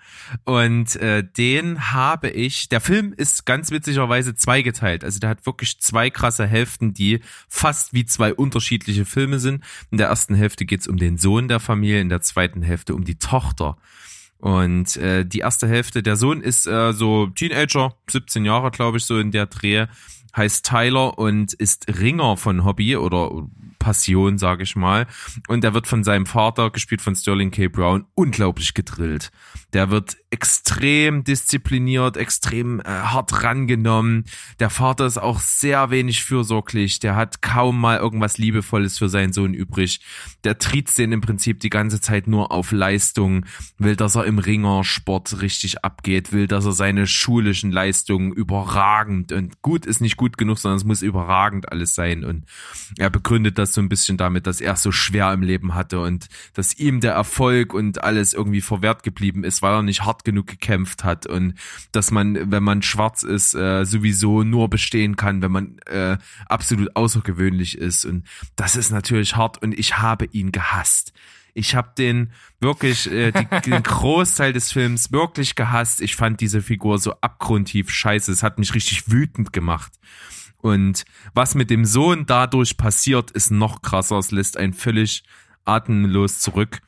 und äh, den habe ich. Der Film ist ganz witzigerweise zweigeteilt. Also der hat wirklich zwei krasse Hälften, die fast wie zwei unterschiedliche Filme sind. In der ersten Hälfte geht's um den Sohn der Familie, in der zweiten Hälfte um die Tochter. Und äh, die erste Hälfte, der Sohn ist äh, so Teenager, 17 Jahre, glaube ich, so in der Dreh, heißt Tyler und ist Ringer von Hobby oder Passion, sage ich mal. Und er wird von seinem Vater, gespielt von Sterling K. Brown, unglaublich gedrillt. Der wird extrem diszipliniert, extrem äh, hart rangenommen. Der Vater ist auch sehr wenig fürsorglich. Der hat kaum mal irgendwas Liebevolles für seinen Sohn übrig. Der triezt den im Prinzip die ganze Zeit nur auf Leistung, will, dass er im Ringersport richtig abgeht, will, dass er seine schulischen Leistungen überragend und gut ist nicht gut genug, sondern es muss überragend alles sein. Und er begründet das so ein bisschen damit, dass er es so schwer im Leben hatte und dass ihm der Erfolg und alles irgendwie verwehrt geblieben ist, weil er nicht hart genug gekämpft hat und dass man, wenn man schwarz ist, äh, sowieso nur bestehen kann, wenn man äh, absolut außergewöhnlich ist. Und das ist natürlich hart und ich habe ihn gehasst. Ich habe den wirklich, äh, die, [laughs] den Großteil des Films wirklich gehasst. Ich fand diese Figur so abgrundtief scheiße. Es hat mich richtig wütend gemacht. Und was mit dem Sohn dadurch passiert, ist noch krasser. Es lässt einen völlig atemlos zurück.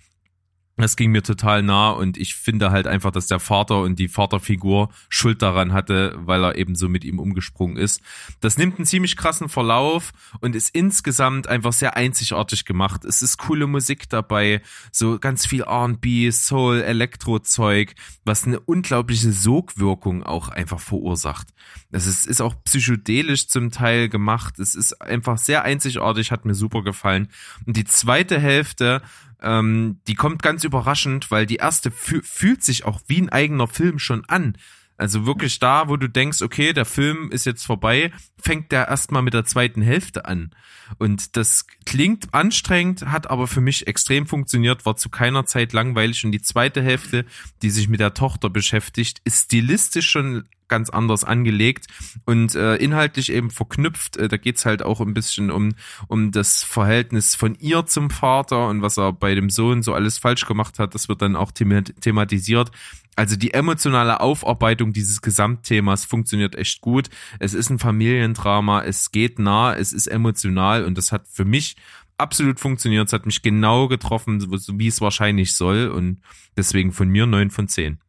Das ging mir total nah und ich finde halt einfach, dass der Vater und die Vaterfigur Schuld daran hatte, weil er eben so mit ihm umgesprungen ist. Das nimmt einen ziemlich krassen Verlauf und ist insgesamt einfach sehr einzigartig gemacht. Es ist coole Musik dabei, so ganz viel R&B, Soul, Elektrozeug, was eine unglaubliche Sogwirkung auch einfach verursacht. Es ist, ist auch psychedelisch zum Teil gemacht. Es ist einfach sehr einzigartig, hat mir super gefallen. Und die zweite Hälfte ähm, die kommt ganz überraschend, weil die erste fü fühlt sich auch wie ein eigener Film schon an. Also wirklich da, wo du denkst, okay, der Film ist jetzt vorbei, fängt der erstmal mit der zweiten Hälfte an. Und das klingt anstrengend, hat aber für mich extrem funktioniert, war zu keiner Zeit langweilig. Und die zweite Hälfte, die sich mit der Tochter beschäftigt, ist stilistisch schon ganz anders angelegt und äh, inhaltlich eben verknüpft. Äh, da geht's halt auch ein bisschen um, um das Verhältnis von ihr zum Vater und was er bei dem Sohn so alles falsch gemacht hat. Das wird dann auch thema thematisiert. Also die emotionale Aufarbeitung dieses Gesamtthemas funktioniert echt gut. Es ist ein Familiendrama, es geht nah, es ist emotional und das hat für mich absolut funktioniert. Es hat mich genau getroffen, so wie es wahrscheinlich soll und deswegen von mir neun von zehn.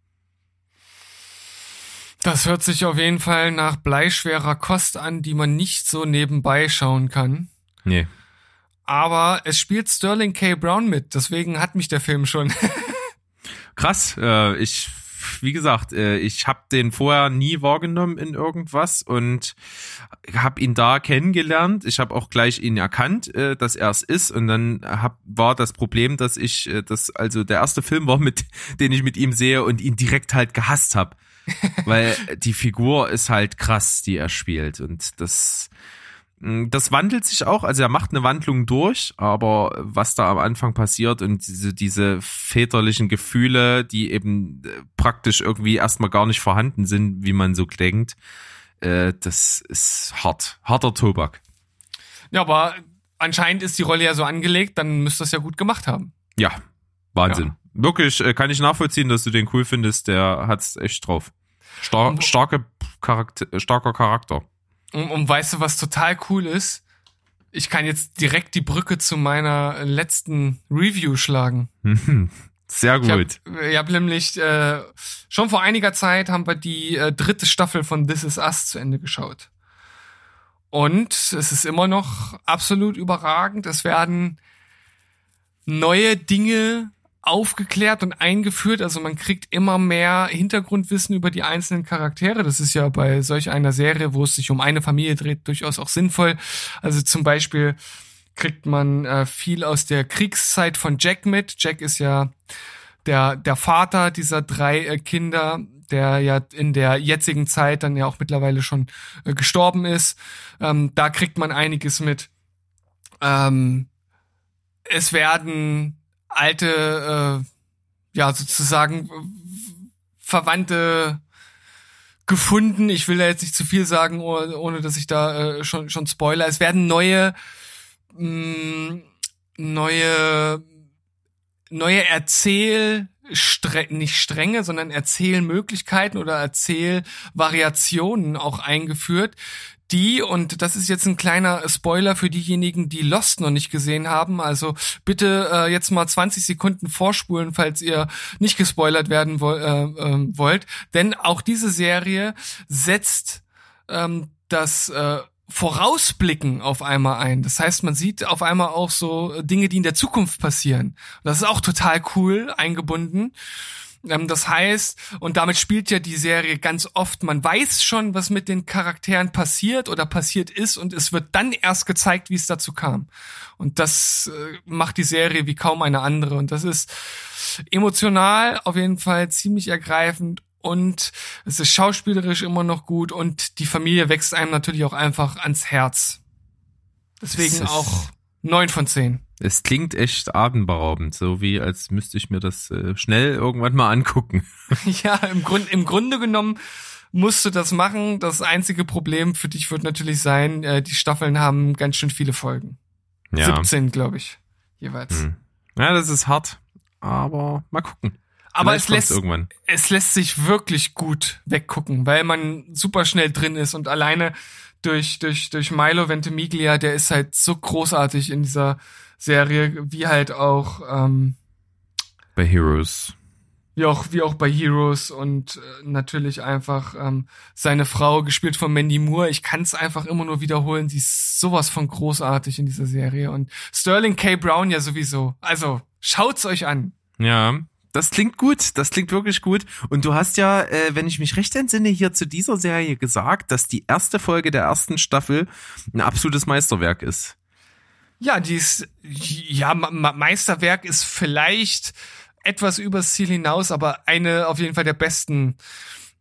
Das hört sich auf jeden Fall nach bleischwerer Kost an, die man nicht so nebenbei schauen kann. Nee. Aber es spielt Sterling K. Brown mit, deswegen hat mich der Film schon. [laughs] Krass, äh, ich, wie gesagt, äh, ich habe den vorher nie wahrgenommen in irgendwas und habe ihn da kennengelernt. Ich habe auch gleich ihn erkannt, äh, dass er es ist und dann hab, war das Problem, dass ich, äh, das also der erste Film war, mit [laughs] den ich mit ihm sehe und ihn direkt halt gehasst habe. [laughs] Weil die Figur ist halt krass, die er spielt. Und das, mh, das wandelt sich auch, also er macht eine Wandlung durch, aber was da am Anfang passiert und diese, diese väterlichen Gefühle, die eben äh, praktisch irgendwie erstmal gar nicht vorhanden sind, wie man so denkt, äh, das ist hart. Harter Tobak. Ja, aber anscheinend ist die Rolle ja so angelegt, dann müsst ihr es ja gut gemacht haben. Ja, Wahnsinn. Ja. Wirklich, äh, kann ich nachvollziehen, dass du den cool findest, der hat's echt drauf. Star starke Charakter, starker Charakter. Und, und weißt du, was total cool ist? Ich kann jetzt direkt die Brücke zu meiner letzten Review schlagen. Sehr Ich habe gut. hab nämlich äh, schon vor einiger Zeit haben wir die äh, dritte Staffel von This Is Us zu Ende geschaut. Und es ist immer noch absolut überragend. Es werden neue Dinge aufgeklärt und eingeführt. Also man kriegt immer mehr Hintergrundwissen über die einzelnen Charaktere. Das ist ja bei solch einer Serie, wo es sich um eine Familie dreht, durchaus auch sinnvoll. Also zum Beispiel kriegt man äh, viel aus der Kriegszeit von Jack mit. Jack ist ja der, der Vater dieser drei äh, Kinder, der ja in der jetzigen Zeit dann ja auch mittlerweile schon äh, gestorben ist. Ähm, da kriegt man einiges mit. Ähm, es werden alte, äh, ja, sozusagen äh, Verwandte gefunden. Ich will da jetzt nicht zu viel sagen, ohne, ohne dass ich da äh, schon, schon spoiler. Es werden neue, mh, neue, neue Erzähl, nicht Stränge, sondern Erzählmöglichkeiten oder Erzählvariationen auch eingeführt, die, und das ist jetzt ein kleiner Spoiler für diejenigen, die Lost noch nicht gesehen haben, also bitte äh, jetzt mal 20 Sekunden vorspulen, falls ihr nicht gespoilert werden wo äh, äh, wollt, denn auch diese Serie setzt ähm, das äh, Vorausblicken auf einmal ein. Das heißt, man sieht auf einmal auch so Dinge, die in der Zukunft passieren. Das ist auch total cool eingebunden. Ähm, Das heißt, und damit spielt ja die Serie ganz oft, man weiß schon, was mit den Charakteren passiert oder passiert ist und es wird dann erst gezeigt, wie es dazu kam. Und das äh, macht die Serie wie kaum eine andere. Und das ist emotional auf jeden Fall ziemlich ergreifend und es ist schauspielerisch immer noch gut und die Familie wächst einem natürlich auch einfach ans Herz. Deswegen auch neun von zehn. Es klingt echt atemberaubend, so wie als müsste ich mir das äh, schnell irgendwann mal angucken. [laughs] [laughs] Ja, im, Grund, im Grunde genommen musst du das machen. Das einzige Problem für dich wird natürlich sein, äh, die Staffeln haben ganz schön viele Folgen. Ja. 17, glaube ich, jeweils. Hm. Ja, das ist hart, aber mal gucken. Aber Vielleicht es lässt, irgendwann. es lässt sich wirklich gut weggucken, weil man super schnell drin ist und alleine durch, durch, durch Milo Ventimiglia, der ist halt so großartig in dieser Serie, wie halt auch, ähm, Bei Heroes. wie auch, wie auch bei Heroes und äh, natürlich einfach ähm, seine Frau, gespielt von Mandy Moore. Ich kann es einfach immer nur wiederholen, sie ist sowas von großartig in dieser Serie und Sterling K. Brown ja sowieso. Also, schaut's euch an. Ja, das klingt gut. Das klingt wirklich gut. Und du hast ja, äh, wenn ich mich recht entsinne, hier zu dieser Serie gesagt, dass die erste Folge der ersten Staffel ein absolutes Meisterwerk ist. Ja, dies, ja, Ma- Ma- Meisterwerk ist vielleicht etwas übers Ziel hinaus, aber eine auf jeden Fall der besten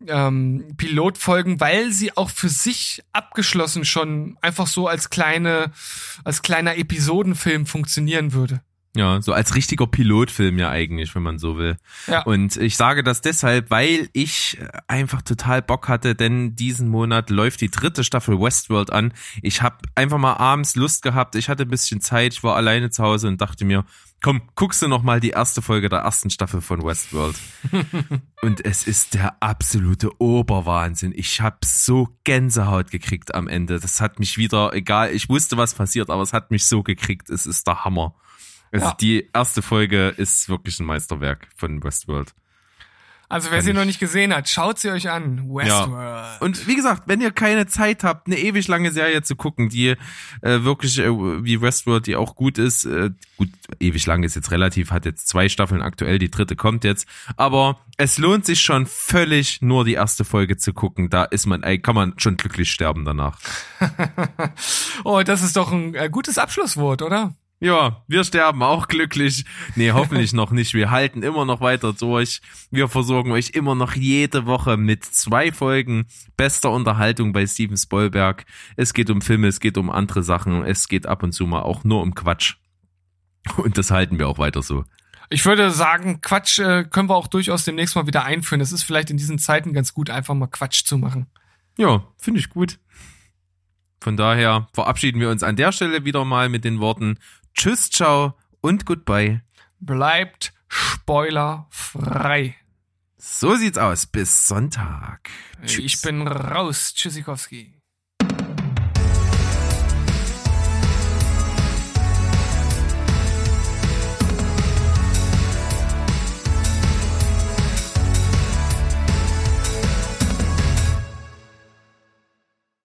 ähm, Pilotfolgen, weil sie auch für sich abgeschlossen schon einfach so als kleine, als kleiner Episodenfilm funktionieren würde. Ja, so als richtiger Pilotfilm ja eigentlich, wenn man so will. Ja. Und ich sage das deshalb, weil ich einfach total Bock hatte, denn diesen Monat läuft die dritte Staffel Westworld an. Ich habe einfach mal abends Lust gehabt, ich hatte ein bisschen Zeit, ich war alleine zu Hause und dachte mir, komm, guckst du noch mal die erste Folge der ersten Staffel von Westworld. [laughs] und es ist der absolute Oberwahnsinn. Ich habe so Gänsehaut gekriegt am Ende. Das hat mich wieder, egal, ich wusste, was passiert, aber es hat mich so gekriegt. Es ist der Hammer. Also Ja. die erste Folge ist wirklich ein Meisterwerk von Westworld. Also wer sie noch nicht gesehen hat, schaut sie euch an. Westworld. Und wie gesagt, wenn ihr keine Zeit habt, eine ewig lange Serie zu gucken, die äh, wirklich äh, wie Westworld, die auch gut ist, äh, gut, ewig lang ist jetzt relativ, hat jetzt zwei Staffeln aktuell, die dritte kommt jetzt, aber es lohnt sich schon völlig nur die erste Folge zu gucken, da ist man, ey, kann man schon glücklich sterben danach. [laughs] Oh, das ist doch ein äh, gutes Abschlusswort, oder? Ja, wir sterben auch glücklich. Nee, hoffentlich noch nicht. Wir halten immer noch weiter durch. Wir versorgen euch immer noch jede Woche mit zwei Folgen bester Unterhaltung bei Steven Spielberg. Es geht um Filme, es geht um andere Sachen, es geht ab und zu mal auch nur um Quatsch. Und das halten wir auch weiter so. Ich würde sagen, Quatsch äh, können wir auch durchaus demnächst mal wieder einführen. Es ist vielleicht in diesen Zeiten ganz gut, einfach mal Quatsch zu machen. Ja, finde ich gut. Von daher verabschieden wir uns an der Stelle wieder mal mit den Worten Tschüss, ciao und goodbye. Bleibt spoilerfrei. So sieht's aus. Bis Sonntag. Ich bin raus. Tschüssikowski.